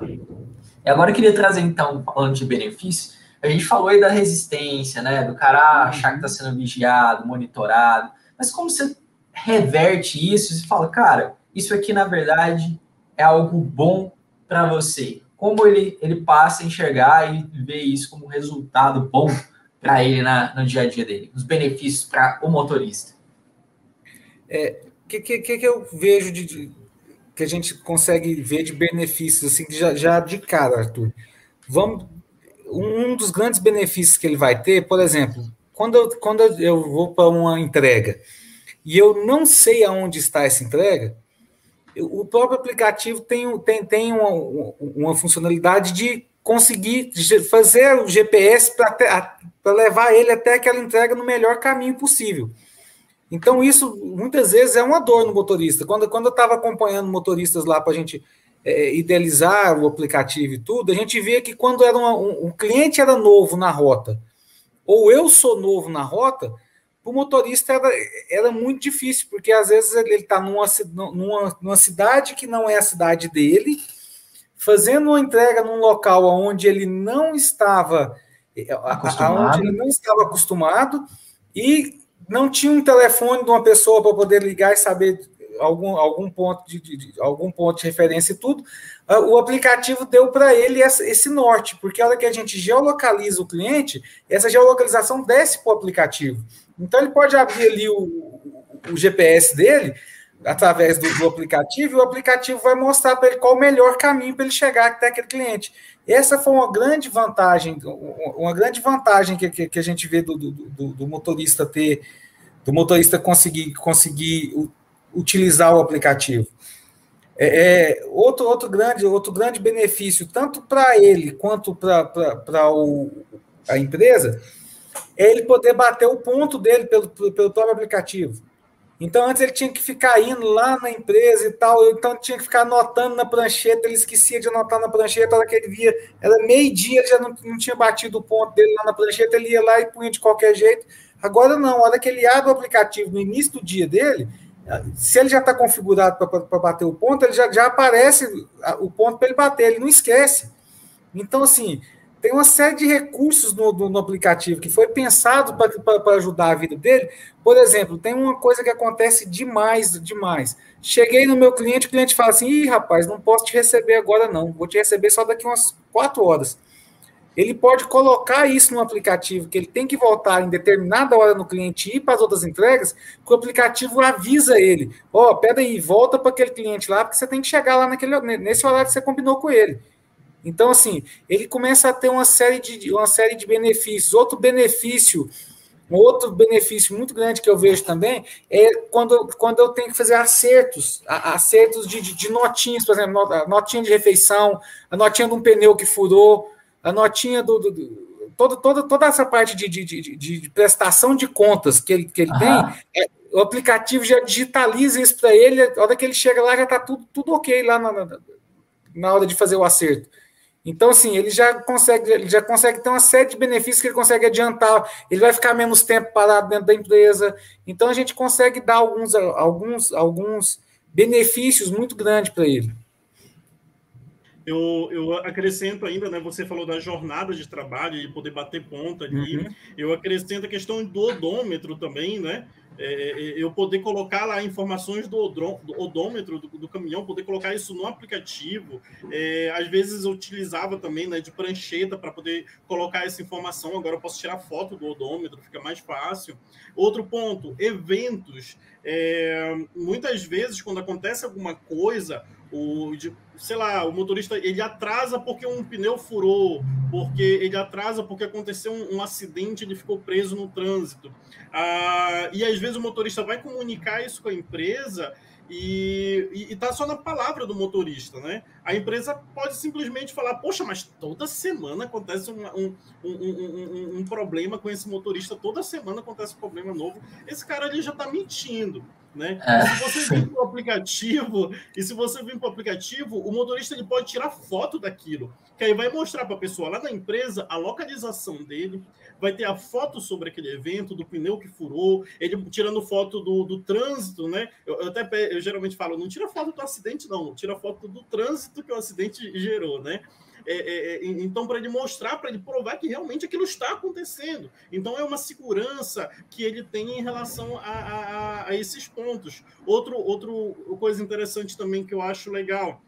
E agora eu queria trazer, então, falando de benefícios, a gente falou aí da resistência, né? Do cara achar que tá sendo vigiado, monitorado, mas como você reverte isso e fala, cara, isso aqui, na verdade, é algo bom para você como ele, ele passa a enxergar e ver isso como resultado bom para ele na, no dia a dia dele, os benefícios para o motorista. O é, que, que, que eu vejo de, de, que a gente consegue ver de benefícios assim já, já de cara, Arthur? Vamos, um dos grandes benefícios que ele vai ter, por exemplo, quando eu, quando eu vou para uma entrega e eu não sei aonde está essa entrega, o próprio aplicativo tem, tem, tem uma, uma funcionalidade de conseguir fazer o GPS para levar ele até aquela entrega no melhor caminho possível. Então, isso muitas vezes é uma dor no motorista. Quando, quando eu estava acompanhando motoristas lá para a gente é, idealizar o aplicativo e tudo, a gente via que quando era uma, um, um cliente era novo na rota, ou eu sou novo na rota, o motorista era, era muito difícil, porque às vezes ele está numa, numa, numa cidade que não é a cidade dele, fazendo uma entrega num local onde ele não estava acostumado. onde ele não estava acostumado e não tinha um telefone de uma pessoa para poder ligar e saber algum, algum ponto de, de, de, algum ponto de referência e tudo, o aplicativo deu para ele essa, esse norte, porque a hora que a gente geolocaliza o cliente, essa geolocalização desce para o aplicativo. Então ele pode abrir ali o, o GPS dele através do, do, aplicativo, e o aplicativo vai mostrar para ele qual o melhor caminho para ele chegar até aquele cliente. Essa foi uma grande vantagem, uma grande vantagem que, que, que a gente vê do, do, do, motorista ter, do motorista conseguir, conseguir utilizar o aplicativo. É, é, outro, outro, grande, outro grande benefício, tanto para ele quanto para a empresa, é ele poder bater o ponto dele pelo, pelo próprio aplicativo. Então, antes ele tinha que ficar indo lá na empresa e tal, então tinha que ficar anotando na prancheta, ele esquecia de anotar na prancheta, a hora que ele via, era meio-dia, ele já não, não tinha batido o ponto dele lá na prancheta, ele ia lá e punha de qualquer jeito. Agora não, a hora que ele abre o aplicativo no início do dia dele, se ele já está configurado para bater o ponto, ele já, já aparece o ponto para ele bater, ele não esquece. Então, assim, tem uma série de recursos no, no, aplicativo que foi pensado para ajudar a vida dele. Por exemplo, tem uma coisa que acontece demais, demais. Cheguei no meu cliente, o cliente fala assim: Ih, rapaz, não posso te receber agora, não. Vou te receber só daqui umas quatro horas. Ele pode colocar isso no aplicativo, que ele tem que voltar em determinada hora no cliente e ir para as outras entregas, que o aplicativo avisa ele: Ó, oh, peraí, volta para aquele cliente lá, porque você tem que chegar lá naquele, nesse horário que você combinou com ele. Então, assim, ele começa a ter uma série de, uma série de benefícios. Outro benefício, outro benefício muito grande que eu vejo também é quando, quando eu tenho que fazer acertos, acertos de, de, de notinhas, por exemplo, a notinha de refeição, a notinha de um pneu que furou, a notinha do, do, do toda, toda, toda essa parte de, de, de, de, prestação de contas que ele, que ele tem, é, o aplicativo já digitaliza isso para ele, a hora que ele chega lá já está tudo, tudo ok lá na, na na hora de fazer o acerto. Então, assim, ele já consegue, ele já consegue ter uma série de benefícios que ele consegue adiantar, ele vai ficar menos tempo parado dentro da empresa. Então, a gente consegue dar alguns, alguns, alguns benefícios muito grandes para ele. Eu, eu acrescento ainda, né? Você falou da jornada de trabalho e poder bater ponta ali. Uhum. Eu acrescento a questão do odômetro também, né? É, é, eu poder colocar lá informações do, do odômetro do, do, caminhão, poder colocar isso no aplicativo. É, às vezes eu utilizava também né, de prancheta para poder colocar essa informação. Agora eu posso tirar foto do odômetro, fica mais fácil. Outro ponto: eventos. É, muitas vezes, quando acontece alguma coisa, o, sei lá, o motorista ele atrasa porque um pneu furou, porque ele atrasa porque aconteceu um, um acidente, ele ficou preso no trânsito. Ah, e às vezes o motorista vai comunicar isso com a empresa e está só na palavra do motorista, né? A empresa pode simplesmente falar, poxa, mas toda semana acontece um, um, um, um, problema com esse motorista, toda semana acontece um problema novo. Esse cara ali já está mentindo. Né? É. Se você vir para o aplicativo, e se você vir para o aplicativo, o motorista ele pode tirar foto daquilo, que aí vai mostrar para a pessoa lá na empresa a localização dele, vai ter a foto sobre aquele evento, do pneu que furou, ele tirando foto do, do trânsito, né? Eu, eu até eu geralmente falo, não tira foto do acidente, não, tira foto do trânsito que o acidente gerou, né? É, é, é então, para ele mostrar, para ele provar que realmente aquilo está acontecendo. Então, é uma segurança que ele tem em relação a, a, a esses pontos. Outro, outro coisa interessante também que eu acho legal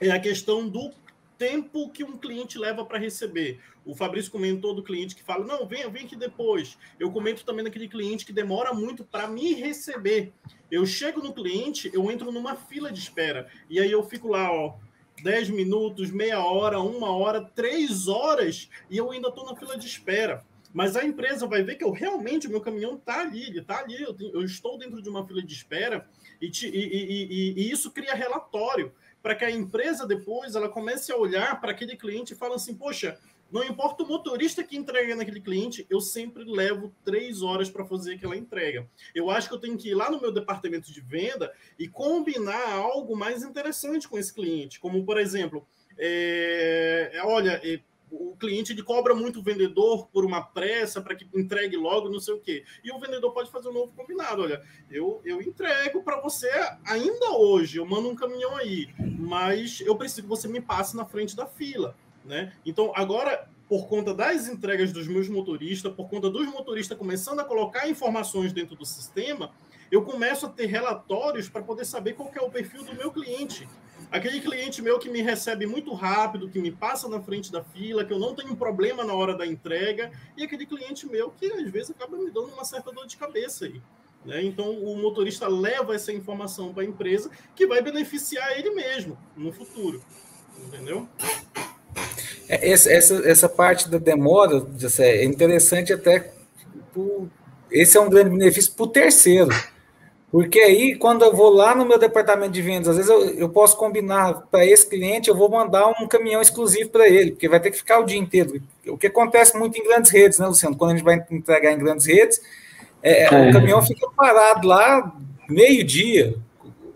é a questão do tempo que um cliente leva para receber. O Fabrício comentou do cliente que fala: não, vem, vem aqui depois. Eu comento também daquele cliente que demora muito para me receber. Eu chego no cliente, eu entro numa fila de espera. E aí eu fico lá, ó, 10 minutos, meia hora, uma hora, três horas, e eu ainda estou na fila de espera. Mas a empresa vai ver que eu realmente, meu caminhão está ali, ele está ali, eu, eu, estou dentro de uma fila de espera, e, te, e, e, e isso cria relatório para que a empresa depois ela comece a olhar para aquele cliente e fala assim, poxa, não importa o motorista que entrega naquele cliente, eu sempre levo três horas para fazer aquela entrega. Eu acho que eu tenho que ir lá no meu departamento de venda e combinar algo mais interessante com esse cliente. Como, por exemplo, é, é olha, é, o cliente ele cobra muito o vendedor por uma pressa para que entregue logo, não sei o quê. E o vendedor pode fazer um novo combinado. Olha, eu, eu entrego para você ainda hoje, eu mando um caminhão aí, mas eu preciso que você me passe na frente da fila. Né? Então, agora, por conta das entregas dos meus motoristas, por conta dos motoristas começando a colocar informações dentro do sistema, eu começo a ter relatórios para poder saber qual é o perfil do meu cliente. Aquele cliente meu que me recebe muito rápido, que me passa na frente da fila, que eu não tenho problema na hora da entrega, e aquele cliente meu que às vezes acaba me dando uma certa dor de cabeça aí. Né? Então, o motorista leva essa informação para a empresa que vai beneficiar ele mesmo no futuro. Entendeu? É, essa, essa, essa parte da demora é interessante até. esse é um grande benefício para o terceiro. Porque aí, quando eu vou lá no meu departamento de vendas, às vezes eu, eu posso combinar para esse cliente, eu vou mandar um caminhão exclusivo para ele, porque vai ter que ficar o dia inteiro. O que acontece muito em grandes redes, né, Luciano? Quando a gente vai entregar em grandes redes, é, é. o caminhão fica parado lá meio-dia,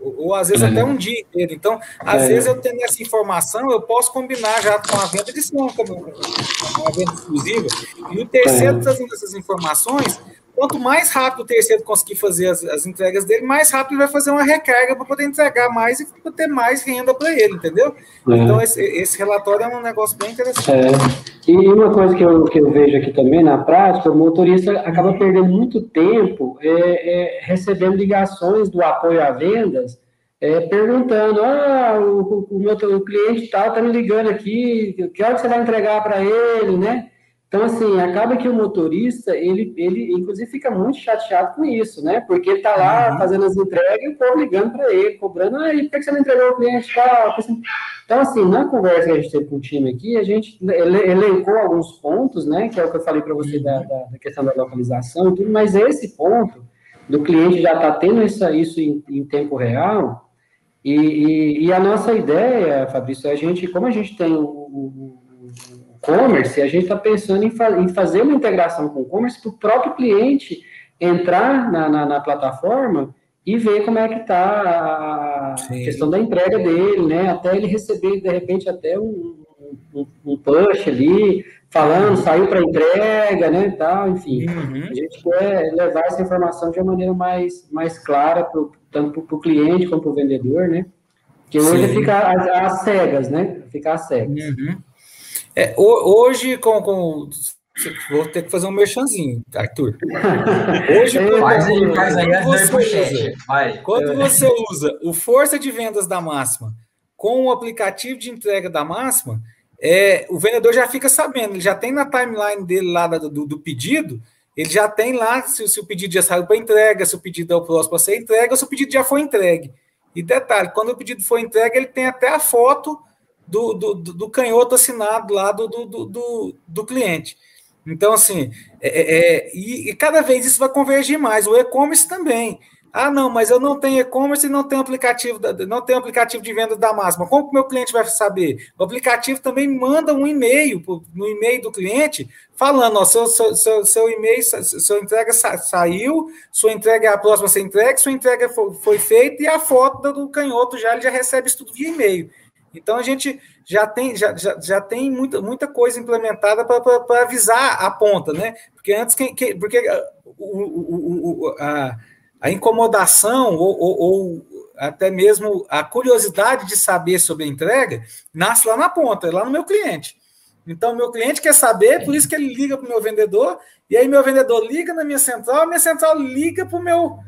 ou às vezes é. até um dia inteiro. Então, às é. vezes eu tendo essa informação, eu posso combinar já com a venda de não, uma venda exclusiva. E o terceiro é. trazendo essas informações, quanto mais rápido o terceiro conseguir fazer as, as entregas dele, mais rápido ele vai fazer uma recarga para poder entregar mais e para ter mais renda para ele, entendeu? É. Então, esse, esse, relatório é um negócio bem interessante. É. E uma coisa que eu, que eu vejo aqui também na prática, o motorista acaba perdendo muito tempo é, é, recebendo ligações do apoio a vendas, é, perguntando: ah, o, o meu o cliente tal está me ligando aqui, que hora que você vai entregar para ele, né? Então, assim, acaba que o motorista, ele, ele inclusive fica muito chateado com isso, né? Porque ele está lá uhum. fazendo as entregas e o povo ligando para ele, cobrando, ah, por que você não entregou o cliente? Então, assim, na conversa que a gente teve com o time aqui, a gente elencou alguns pontos, né? Que é o que eu falei para você da, da, da, questão da localização e tudo, mas esse ponto do cliente já está tendo isso, isso em, em tempo real, e, e, e, a nossa ideia, Fabrício, é a gente, como a gente tem o, o commerce, a gente está pensando em, fa em, fazer uma integração com o commerce para o próprio cliente entrar na, na, na, plataforma e ver como é que está a Sim. questão da entrega dele, né? Até ele receber, de repente, até um, um, um push ali, falando, saiu para entrega, né, tal, enfim. Uhum. A gente quer levar essa informação de uma maneira mais, mais clara, pro, tanto para o cliente quanto para o vendedor, né? Porque hoje Sim. fica às, cegas, né? Fica às cegas. Uhum. É, hoje, com, com Vou ter que fazer um merchanzinho, Arthur. Hoje, quando, faz aí, faz aí, quando, você usa, o força de vendas da máxima com o aplicativo de entrega da máxima, é, o vendedor já fica sabendo, ele já tem na timeline dele lá do, do, do pedido, ele já tem lá se, se o pedido já saiu para entrega, se o pedido é o próximo a ser entregue, ou se o pedido já foi entregue. E detalhe, quando o pedido foi entregue, ele tem até a foto do, do, do canhoto assinado lá do, do, do, do cliente. Então, assim, é, é, é, e, e, cada vez isso vai convergir mais. O e-commerce também. Ah, não, mas eu não tenho e-commerce e não tenho aplicativo, não tenho aplicativo de venda da máxima. Como que o meu cliente vai saber? O aplicativo também manda um e-mail no e-mail do cliente falando, ó, seu, seu, seu, seu e-mail, sua entrega sa saiu, sua entrega é a próxima a ser entregue, sua entrega foi, foi feita e a foto do canhoto já ele já recebe isso tudo via e-mail. Então a gente já tem, já, já, já tem muita, muita coisa implementada para avisar a ponta, né? Porque antes quem, quem porque uh, o, o, o, a, a incomodação ou, ou, ou, até mesmo a curiosidade de saber sobre a entrega nasce lá na ponta, lá no meu cliente. Então, meu cliente quer saber, por isso que ele liga para o meu vendedor, e aí meu vendedor liga na minha central, a minha central liga para o meu,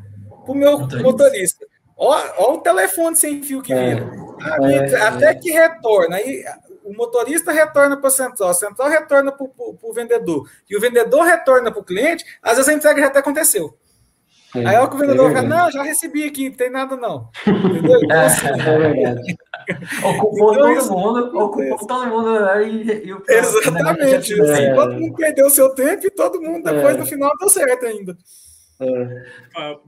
pro meu motorista. Olha o telefone sem fio que é. vira. É, até que retorna. Aí o motorista retorna para a central, a central retorna para o vendedor, e o vendedor retorna para o cliente, às vezes a entrega já até aconteceu. É, aí é o que o vendedor é fala, não, já recebi aqui, não tem nada não. Entendeu? Então, assim, é ocupou então, todo assim, mundo, ocupou todo mundo. Né? E, e o Exatamente. Assim, todo mundo perdeu o seu tempo e todo mundo depois no final deu certo ainda.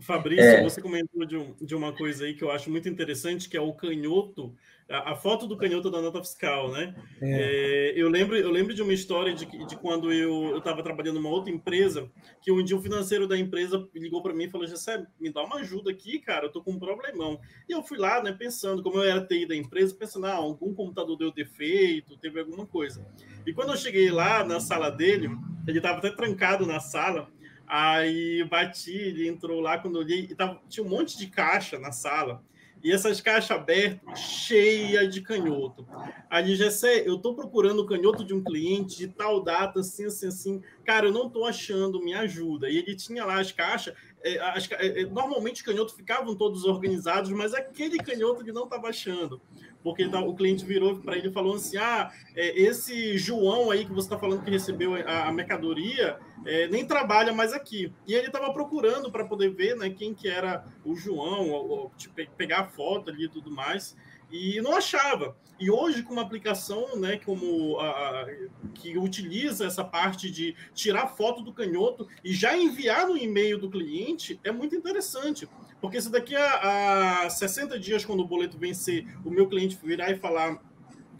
Fabrício, é. você comentou de, um, de, uma coisa aí que eu acho muito interessante, que é o canhoto, a, a foto do canhoto da nota fiscal, né? É. É, eu, lembro, eu lembro de uma história de, de quando eu estava trabalhando numa outra empresa, que um dia o financeiro da empresa ligou para mim e falou, Jessé, me dá uma ajuda aqui, cara, eu tô com um problemão. E eu fui lá, né, pensando, como eu era TI da empresa, pensando, ah, algum computador deu defeito, teve alguma coisa. E quando eu cheguei lá na sala dele, ele estava até trancado na sala, Aí bati, ele entrou lá quando eu olhei, e tava, tinha um monte de caixa na sala. E essas caixas abertas, cheias de canhoto. Aí, Gessé, eu tô procurando o canhoto de um cliente de tal data, assim, assim, assim. Cara, eu não tô achando, me ajuda. E ele tinha lá as caixas. É, as, é, é, normalmente os canhotos ficavam todos organizados, mas aquele canhoto ele não estava achando porque tá, o cliente virou para ele falou assim: ah, é, esse João aí que você está falando que recebeu a, a mercadoria é, nem trabalha mais aqui. E ele estava procurando para poder ver né, quem que era o João, ou, ou tipo, pegar a foto ali e tudo mais e não achava. E hoje, com uma aplicação né, como a, que utiliza essa parte de tirar foto do canhoto e já enviar no e-mail do cliente, é muito interessante. Porque se daqui a, a 60 dias, quando o boleto vencer, o meu cliente virar e falar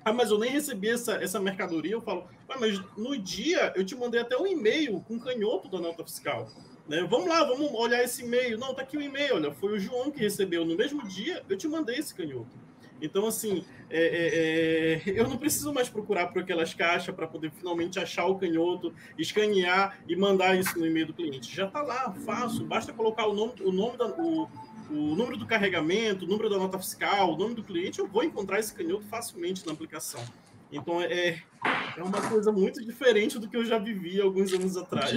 ah, mas eu nem recebi essa, essa mercadoria, eu falo, ah, mas no dia eu te mandei até um e-mail com canhoto da nota fiscal. Né? Vamos lá, vamos olhar esse e-mail. Não, tá aqui o e-mail, olha, foi o João que recebeu. No mesmo dia, eu te mandei esse canhoto. Então, assim, é, é, é, eu não preciso mais procurar por aquelas caixas para poder finalmente achar o canhoto, escanear e mandar isso no e-mail do cliente. Já está lá, fácil, basta colocar o nome, o nome da, o, o número do carregamento, o número da nota fiscal, o nome do cliente, eu vou encontrar esse canhoto facilmente na aplicação. Então é, é uma coisa muito diferente do que eu já vivi alguns anos atrás.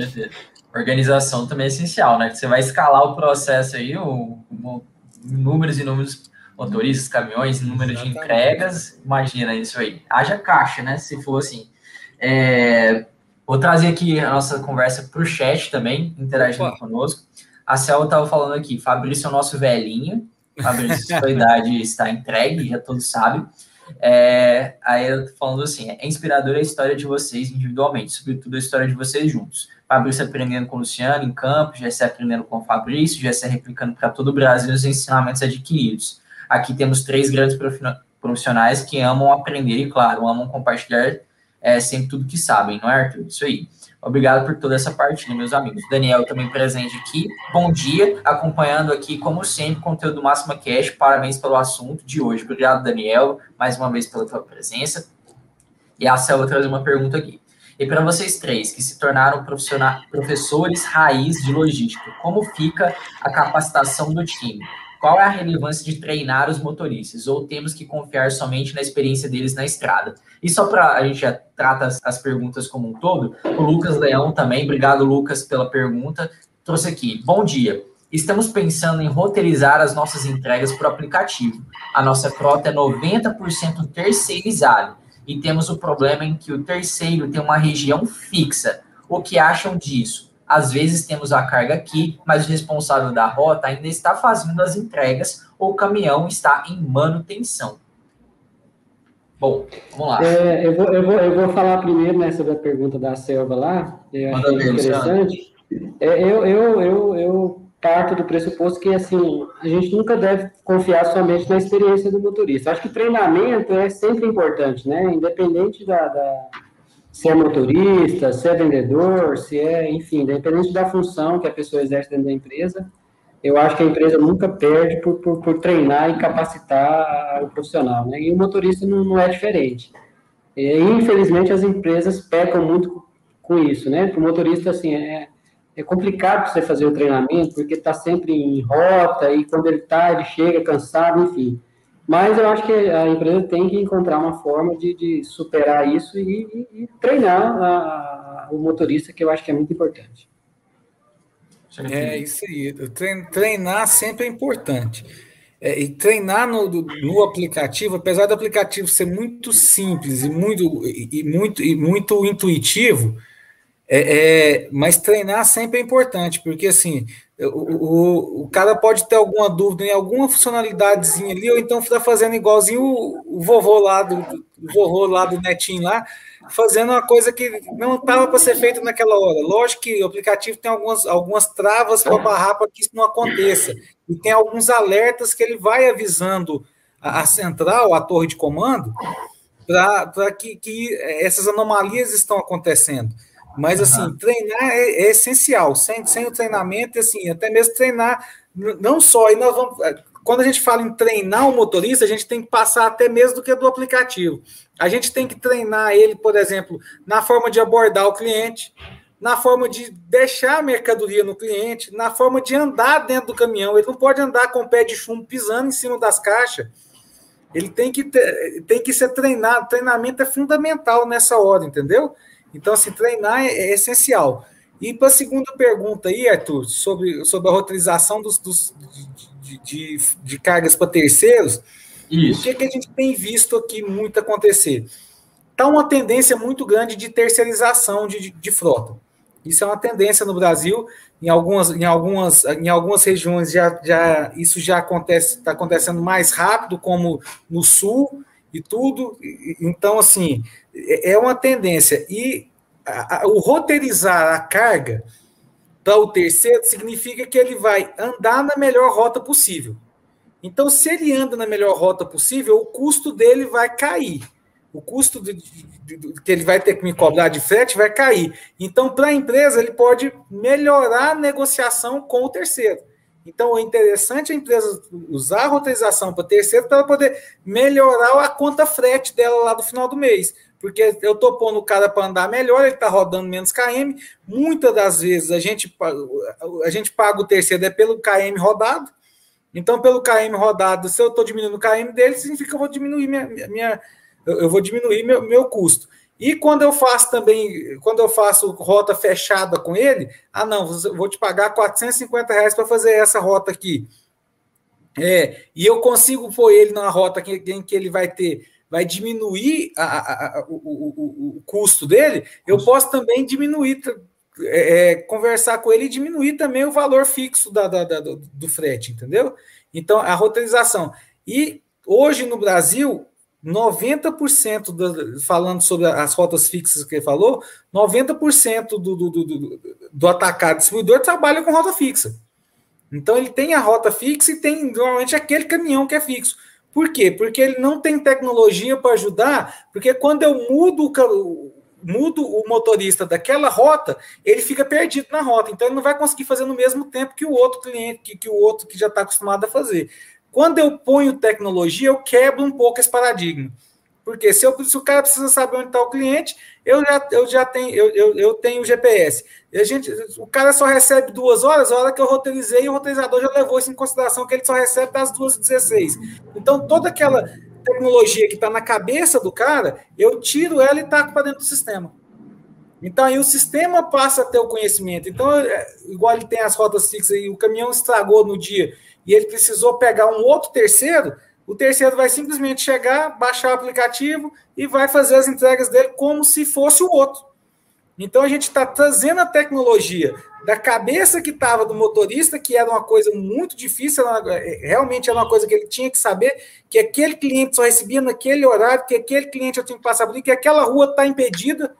Organização também é essencial, né? Você vai escalar o processo aí, o, o números e números motoristas, caminhões, número Exatamente. de entregas, imagina isso aí. Haja caixa, né? Se for assim. É, vou trazer aqui a nossa conversa para o chat também, interagindo Opa. conosco. A Cel estava falando aqui, Fabrício é o nosso velhinho, Fabrício, sua idade está entregue, já todos sabem. É, aí eu tô falando assim, é inspiradora a história de vocês individualmente, sobretudo a história de vocês juntos. Fabrício aprendendo com o Luciano em campo, Jessé aprendendo com o Fabrício, Jessé replicando para todo o Brasil os ensinamentos adquiridos. Aqui temos três grandes profissionais que amam aprender e, claro, amam compartilhar é sempre tudo que sabem, não é, Arthur? Isso aí. Obrigado por toda essa partilha, meus amigos. Daniel também presente aqui. Bom dia, acompanhando aqui, como sempre, conteúdo do Máxima Cash. Parabéns pelo assunto de hoje. Obrigado, Daniel, mais uma vez pela tua presença. E a Selva traz uma pergunta aqui. E para vocês três que se tornaram professores raiz de logística, como fica a capacitação do time? Qual é a relevância de treinar os motoristas? Ou temos que confiar somente na experiência deles na estrada? E só para a gente já trata as, as, perguntas como um todo, o Lucas Leão também, obrigado Lucas pela pergunta, trouxe aqui. Bom dia. Estamos pensando em roteirizar as nossas entregas por aplicativo. A nossa frota é 90% terceirizada e temos o problema em que o terceiro tem uma região fixa. O que acham disso? Às vezes temos a carga aqui, mas o responsável da rota ainda está fazendo as entregas ou o caminhão está em manutenção. Bom, vamos lá. É, eu, vou, eu, vou, eu vou falar primeiro né, sobre a pergunta da Selva lá. Eu achei interessante. É, eu, eu, eu, eu parto do pressuposto que assim a gente nunca deve confiar somente na experiência do motorista. Acho que treinamento é sempre importante, né? Independente da, da se é motorista, se é vendedor, se é, enfim, independente da função que a pessoa exerce dentro da empresa, eu acho que a empresa nunca perde por, por, por treinar e capacitar o profissional, né? E o motorista não, não é diferente. E, infelizmente, as empresas pecam muito com isso, né? Para o motorista, assim, é, é complicado você fazer o treinamento, porque está sempre em rota, e quando ele está, ele chega cansado, enfim. Mas eu acho que a empresa tem que encontrar uma forma de, de superar isso e, e, e treinar a, a, o motorista, que eu acho que é muito importante. É isso aí. Treinar sempre é importante. É, e treinar no, no aplicativo, apesar do aplicativo ser muito simples e muito, e muito, e muito intuitivo, é, é, mas treinar sempre é importante, porque assim, o, o, o cara pode ter alguma dúvida em alguma funcionalidadezinha ali, ou então está fazendo igualzinho o, o, vovô lá do, vovô lá do netinho lá, fazendo uma coisa que não estava para ser feita naquela hora. Lógico que o aplicativo tem algumas, algumas travas para barrar para que isso não aconteça. E tem alguns alertas que ele vai avisando a, a central, a torre de comando, para que, que essas anomalias estão acontecendo. Mas, assim, uhum. treinar é, é, essencial. Sem, sem o treinamento, assim, até mesmo treinar, não só. E nós vamos, é, quando a gente fala em treinar o motorista, a gente tem que passar até mesmo do que do aplicativo. A gente tem que treinar ele, por exemplo, na forma de abordar o cliente, na forma de deixar a mercadoria no cliente, na forma de andar dentro do caminhão. Ele não pode andar com o pé de chumbo pisando em cima das caixas. Ele tem que, ter, tem que ser treinado. Treinamento é fundamental nessa hora, entendeu? Então, assim, treinar é, é essencial. E para a segunda pergunta aí, Arthur, sobre, sobre a roteirização dos, dos de, de, de, cargas para terceiros, Isso. o que, que a gente tem visto aqui muito acontecer? Está uma tendência muito grande de terceirização de, de, de, frota. Isso é uma tendência no Brasil, em algumas, em algumas, em algumas regiões já, já isso já acontece, está acontecendo mais rápido, como no sul e tudo. Então, assim, é, é uma tendência. E a, a, o roteirizar a carga para o terceiro significa que ele vai andar na melhor rota possível. Então, se ele anda na melhor rota possível, o custo dele vai cair. O custo de, de, de, que ele vai ter que me cobrar de frete vai cair. Então, para a empresa, ele pode melhorar a negociação com o terceiro. Então, é interessante a empresa usar a roteirização para terceiro para poder melhorar a conta frete dela lá do final do mês porque eu estou pondo o cara para andar melhor, ele está rodando menos KM. Muitas das vezes a gente, a gente paga o terceiro é pelo KM rodado. Então, pelo KM rodado, se eu estou diminuindo o KM dele, significa que eu vou diminuir minha, minha eu vou diminuir meu, meu custo. E quando eu faço também, quando eu faço rota fechada com ele, ah, não, vou te pagar 450 reais para fazer essa rota aqui. É, e eu consigo pôr ele na rota que, em que ele vai ter vai diminuir a, a, a, o, o, o, custo dele, eu posso também diminuir, é, é, conversar com ele e diminuir também o valor fixo da, da, da do, do, frete, entendeu? Então, a roteirização. E hoje no Brasil, 90%, do, falando sobre as rotas fixas que ele falou, 90% do, do, do, do atacado distribuidor trabalha com rota fixa. Então, ele tem a rota fixa e tem normalmente aquele caminhão que é fixo. Por quê? Porque ele não tem tecnologia para ajudar, porque quando eu mudo o, mudo o motorista daquela rota, ele fica perdido na rota. Então ele não vai conseguir fazer no mesmo tempo que o outro cliente, que, que o outro que já está acostumado a fazer. Quando eu ponho tecnologia, eu quebro um pouco esse paradigma. Porque se, eu, se o cara precisa saber onde está o cliente, eu já, eu já tenho, eu, eu, eu tenho o GPS. A gente, o cara só recebe duas horas, a hora que eu roteirizei, o roteirizador já levou isso em consideração, que ele só recebe das duas e 16. Então, toda aquela tecnologia que está na cabeça do cara, eu tiro ela e taco para dentro do sistema. Então, aí o sistema passa a ter o conhecimento. Então, é, igual ele tem as rotas fixas e o caminhão estragou no dia e ele precisou pegar um outro terceiro, o terceiro vai simplesmente chegar, baixar o aplicativo e vai fazer as entregas dele como se fosse o outro. Então a gente está trazendo a tecnologia da cabeça que estava do motorista, que era uma coisa muito difícil, realmente era uma coisa que ele tinha que saber, que aquele cliente só recebia naquele horário, que aquele cliente eu tinha que passar por ali, que aquela rua está impedida,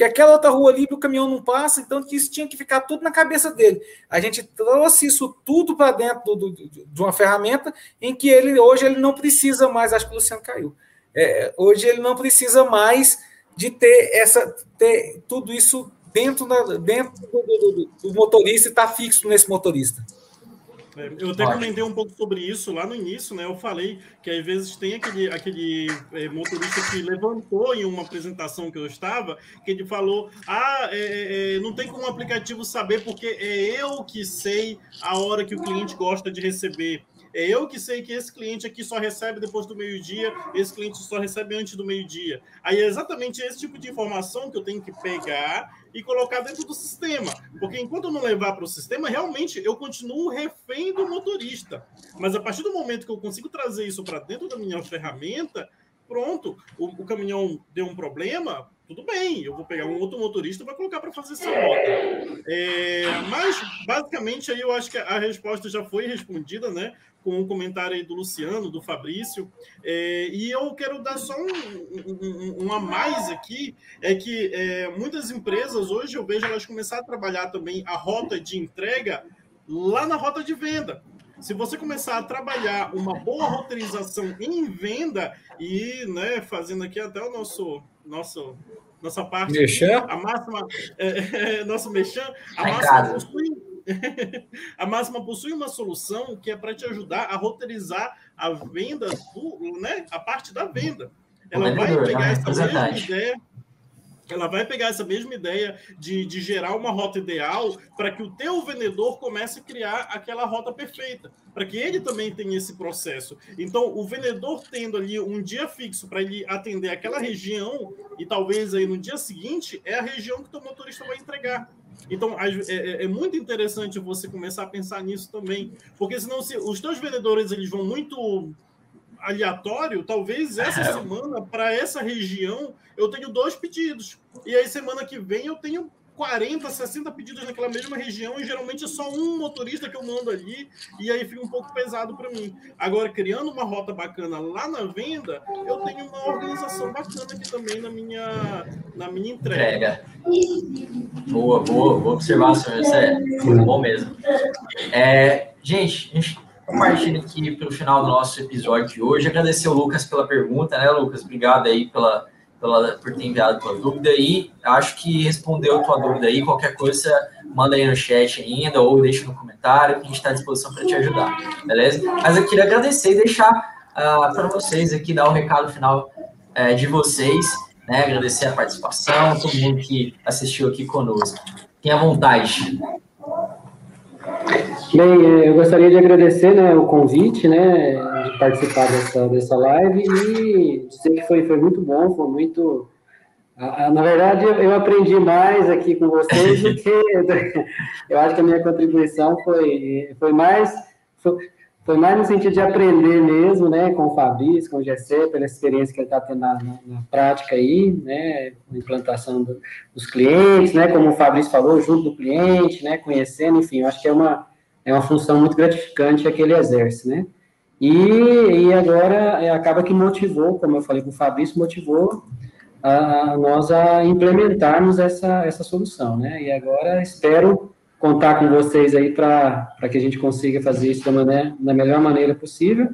que aquela outra rua ali o caminhão não passa, então que isso tinha que ficar tudo na cabeça dele. A gente trouxe isso tudo para dentro do, do, de uma ferramenta em que ele hoje ele não precisa mais, acho que o Luciano caiu. É, hoje ele não precisa mais de ter essa ter tudo isso dentro, da, dentro do, do, motorista e estar tá fixo nesse motorista. É, eu até comentei um pouco sobre isso lá no início, né? Eu falei que às vezes tem aquele, aquele é, motorista que levantou em uma apresentação que eu estava, que ele falou: Ah, é, é, é, não tem como o aplicativo saber, porque é eu que sei a hora que o cliente gosta de receber. É eu que sei que esse cliente aqui só recebe depois do meio-dia, esse cliente só recebe antes do meio-dia. Aí é exatamente esse tipo de informação que eu tenho que pegar e colocar dentro do sistema. Porque enquanto eu não levar para o sistema, realmente eu continuo refém do motorista. Mas a partir do momento que eu consigo trazer isso para dentro da minha ferramenta, pronto, o, o, caminhão deu um problema, tudo bem, eu vou pegar um outro motorista vou colocar para fazer essa rota. É, mas, basicamente, aí eu acho que a resposta já foi respondida, né? Com o um comentário aí do Luciano, do Fabrício. É, e eu quero dar só um, um, um, a mais aqui, é que é, muitas empresas hoje eu vejo elas começar a trabalhar também a rota de entrega lá na rota de venda. Se você começar a trabalhar uma boa roteirização em venda e, né, fazendo aqui até o nosso nosso nossa parte, mexer? a máxima é, é, nosso mexer, a máxima possui a máxima possui uma solução que é para te ajudar a roteirizar a venda do, né, a parte da venda. Ela vai pegar né? essa mesma ideia ela vai pegar essa mesma ideia de, de gerar uma rota ideal para que o teu vendedor comece a criar aquela rota perfeita, para que ele também tenha esse processo. Então, o vendedor tendo ali um dia fixo para ele atender aquela região e talvez aí no dia seguinte é a região que o motorista vai entregar. Então, é, é, é, muito interessante você começar a pensar nisso também, porque senão se os teus vendedores eles vão muito aleatório, talvez essa é. semana, para essa região, eu tenho dois pedidos. E aí, semana que vem, eu tenho 40, 60 pedidos naquela mesma região e geralmente é só um motorista que eu mando ali e aí fica um pouco pesado para mim. Agora, criando uma rota bacana lá na venda, eu tenho uma organização bacana aqui também na minha, na minha entrega. entrega. Boa, boa, boa observação, isso é bom mesmo. É, gente, a gente compartilha aqui pelo final do nosso episódio de hoje. Agradecer o Lucas pela pergunta, né, Lucas? Obrigado aí pela, pela, por ter enviado tua dúvida aí. Acho que respondeu tua dúvida aí. Qualquer coisa, manda aí no chat ainda ou deixa no comentário, que a gente está à disposição para te ajudar, beleza? Mas eu queria agradecer e deixar uh, para vocês aqui, dar o um recado final uh, de vocês, né? Agradecer a participação, todo mundo que assistiu aqui conosco. Tenha vontade. Bem, eu gostaria de agradecer né, o convite, né, de participar dessa, dessa live e dizer que foi, foi muito bom, foi muito... Na verdade, eu aprendi mais aqui com vocês do que... Eu acho que a minha contribuição foi, foi mais... Foi, foi mais no sentido de aprender mesmo, né, com o Fabrício, com o Gessé, pela experiência que ele está tendo na, na, prática aí, né, implantação do, dos clientes, né, como o Fabrício falou, junto do cliente, né, conhecendo, enfim, eu acho que é uma, é uma função muito gratificante a que ele exerce, né? E, e agora é, acaba que motivou, como eu falei com o Fabrício, motivou a, a nós a implementarmos essa, essa solução, né? E agora espero contar com vocês aí para que a gente consiga fazer isso da, maneira, da melhor maneira possível.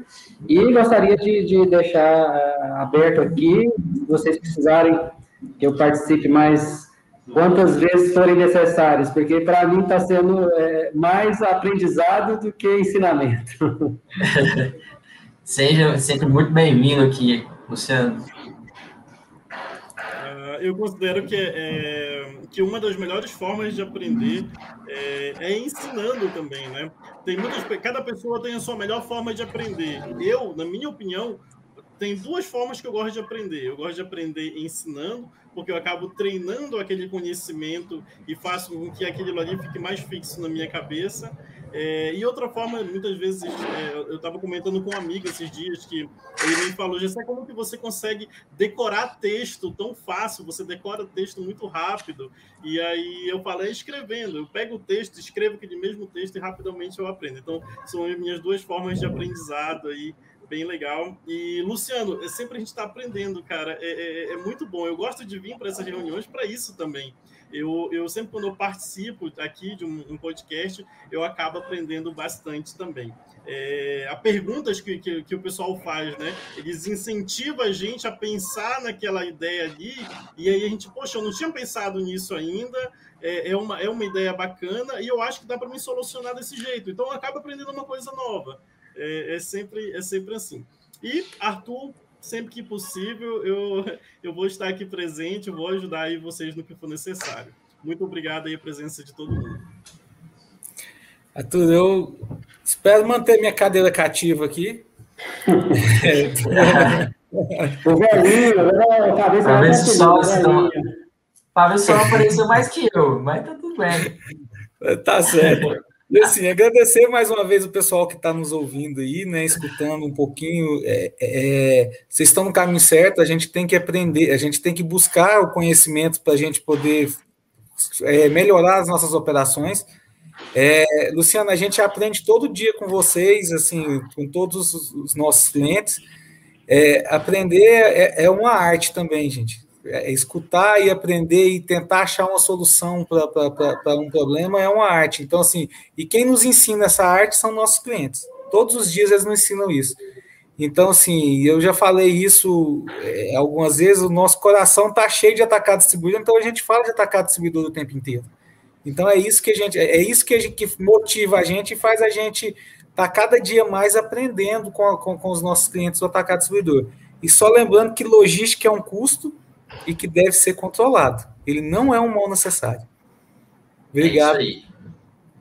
E gostaria de, de deixar uh, aberto aqui, se vocês precisarem que eu participe mais quantas vezes forem necessárias, porque para mim está sendo é, mais aprendizado do que ensinamento. Seja sempre muito bem-vindo aqui, Luciano. Uh, eu considero que, é, que uma das melhores formas de aprender é, é, ensinando também, né? Tem muitas, cada pessoa tem a sua melhor forma de aprender. Eu, na minha opinião, tem duas formas que eu gosto de aprender. Eu gosto de aprender ensinando, porque eu acabo treinando aquele conhecimento e faço com que aquilo ali fique mais fixo na minha cabeça. É, e outra forma, muitas vezes, é, eu estava comentando com um amigo esses dias que ele me falou, sabe como que você consegue decorar texto tão fácil, você decora texto muito rápido. E aí eu falei escrevendo, eu pego o texto, escrevo aquele mesmo texto e rapidamente eu aprendo. Então, são as minhas duas formas de aprendizado aí bem legal. E, Luciano, é sempre a gente está aprendendo, cara. É, é, é, muito bom. Eu gosto de vir para essas reuniões para isso também. Eu, eu sempre, quando eu participo aqui de um, um podcast, eu acabo aprendendo bastante também. É, a perguntas que, que, que, o pessoal faz, né? Eles incentivam a gente a pensar naquela ideia ali, e aí a gente, poxa, eu não tinha pensado nisso ainda, é, é uma, é uma ideia bacana, e eu acho que dá para me solucionar desse jeito. Então eu acabo aprendendo uma coisa nova. É, é, sempre, é sempre assim. E, Arthur, sempre que possível, eu, eu vou estar aqui presente, vou ajudar aí vocês no que for necessário. Muito obrigado aí a presença de todo mundo. Arthur, eu espero manter minha cadeira cativa aqui. o velhinho, né? cabeça Para ver se só, para ver se só apareceu mais que eu, mas tá tudo bem. Tá certo. E assim, agradecer mais uma vez o pessoal que está nos ouvindo aí, né? Escutando um pouquinho. É, é, vocês estão no caminho certo, a gente tem que aprender, a gente tem que buscar o conhecimento para a gente poder é, melhorar as nossas operações. É, Luciana, a gente aprende todo dia com vocês, assim, com todos os nossos clientes. É, aprender é, é uma arte também, gente. É, escutar e aprender e tentar achar uma solução para um problema é uma arte. Então, assim, e quem nos ensina essa arte são nossos clientes. Todos os dias eles nos ensinam isso. Então, assim, eu já falei isso é, algumas vezes, o nosso coração está cheio de atacado distribuidor, então a gente fala de atacado distribuidor o tempo inteiro. Então é isso que a gente, é isso que, a gente, que motiva a gente e faz a gente estar tá cada dia mais aprendendo com, com, com os nossos clientes o atacado distribuidor. E só lembrando que logística é um custo, e que deve ser controlado. Ele não é um mal necessário. Obrigado. É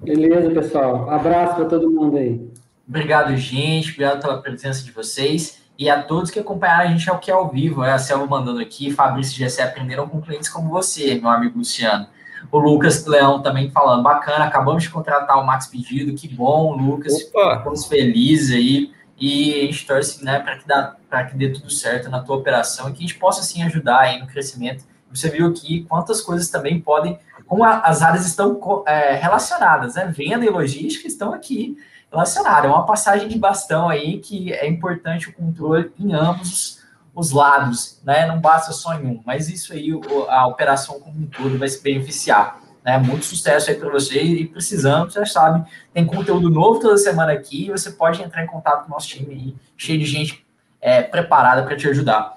Beleza, pessoal. Abraço para todo mundo aí. Obrigado, gente. Obrigado pela presença de vocês. E a todos que acompanharam a gente aqui ao vivo. É a Selva mandando aqui. Fabrício e Gessé aprenderam com clientes como você, meu amigo Luciano. O Lucas Leão também falando, bacana, acabamos de contratar o Max Pedido, que bom, Lucas. Opa. Ficamos felizes aí. E a gente torce né, para que, que dê tudo certo na tua operação e que a gente possa assim ajudar aí no crescimento. Você viu aqui quantas coisas também podem, como a, as áreas estão é, relacionadas, né? Venda e logística estão aqui relacionadas. É uma passagem de bastão aí que é importante o controle em ambos os, os lados, né? Não basta só em um, mas isso aí a operação como um todo vai se beneficiar. Né? Muito sucesso aí para você e precisando, você já sabe, tem conteúdo novo toda semana aqui e você pode entrar em contato com o nosso time aí, cheio de gente é, preparada para te ajudar.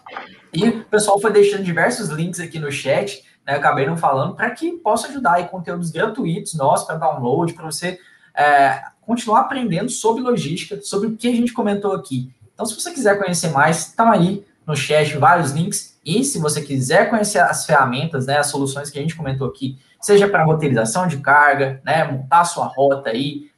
E o pessoal foi deixando diversos links aqui no chat, né? Eu acabei não falando, para que possa ajudar aí conteúdos gratuitos nossos para download, para você é, continuar aprendendo sobre logística, sobre o que a gente comentou aqui. Então, se você quiser conhecer mais, estão aí no chat vários links. E se você quiser conhecer as ferramentas, né, as soluções que a gente comentou aqui, seja para roteirização de carga, né, montar sua rota aí,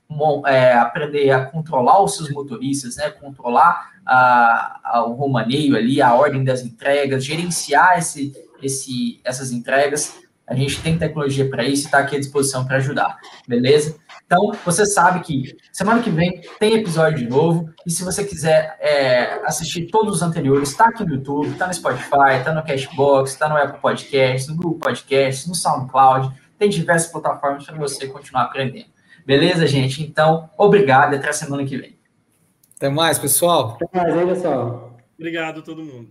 é, aprender a controlar os seus motoristas, né, controlar a, a, o romaneio ali, a ordem das entregas, gerenciar esse, esse, essas entregas. A gente tem tecnologia para isso e está aqui à disposição para ajudar, beleza? Então, você sabe que semana que vem tem episódio de novo. E se você quiser é, assistir todos os anteriores, está aqui no YouTube, está no Spotify, está no Cashbox, está no Apple Podcast, no Google Podcast, no SoundCloud. Tem diversas plataformas para você continuar aprendendo. Beleza, gente? Então, obrigado e até a semana que vem. Até mais, pessoal. Até mais, hein, pessoal. Obrigado a todo mundo.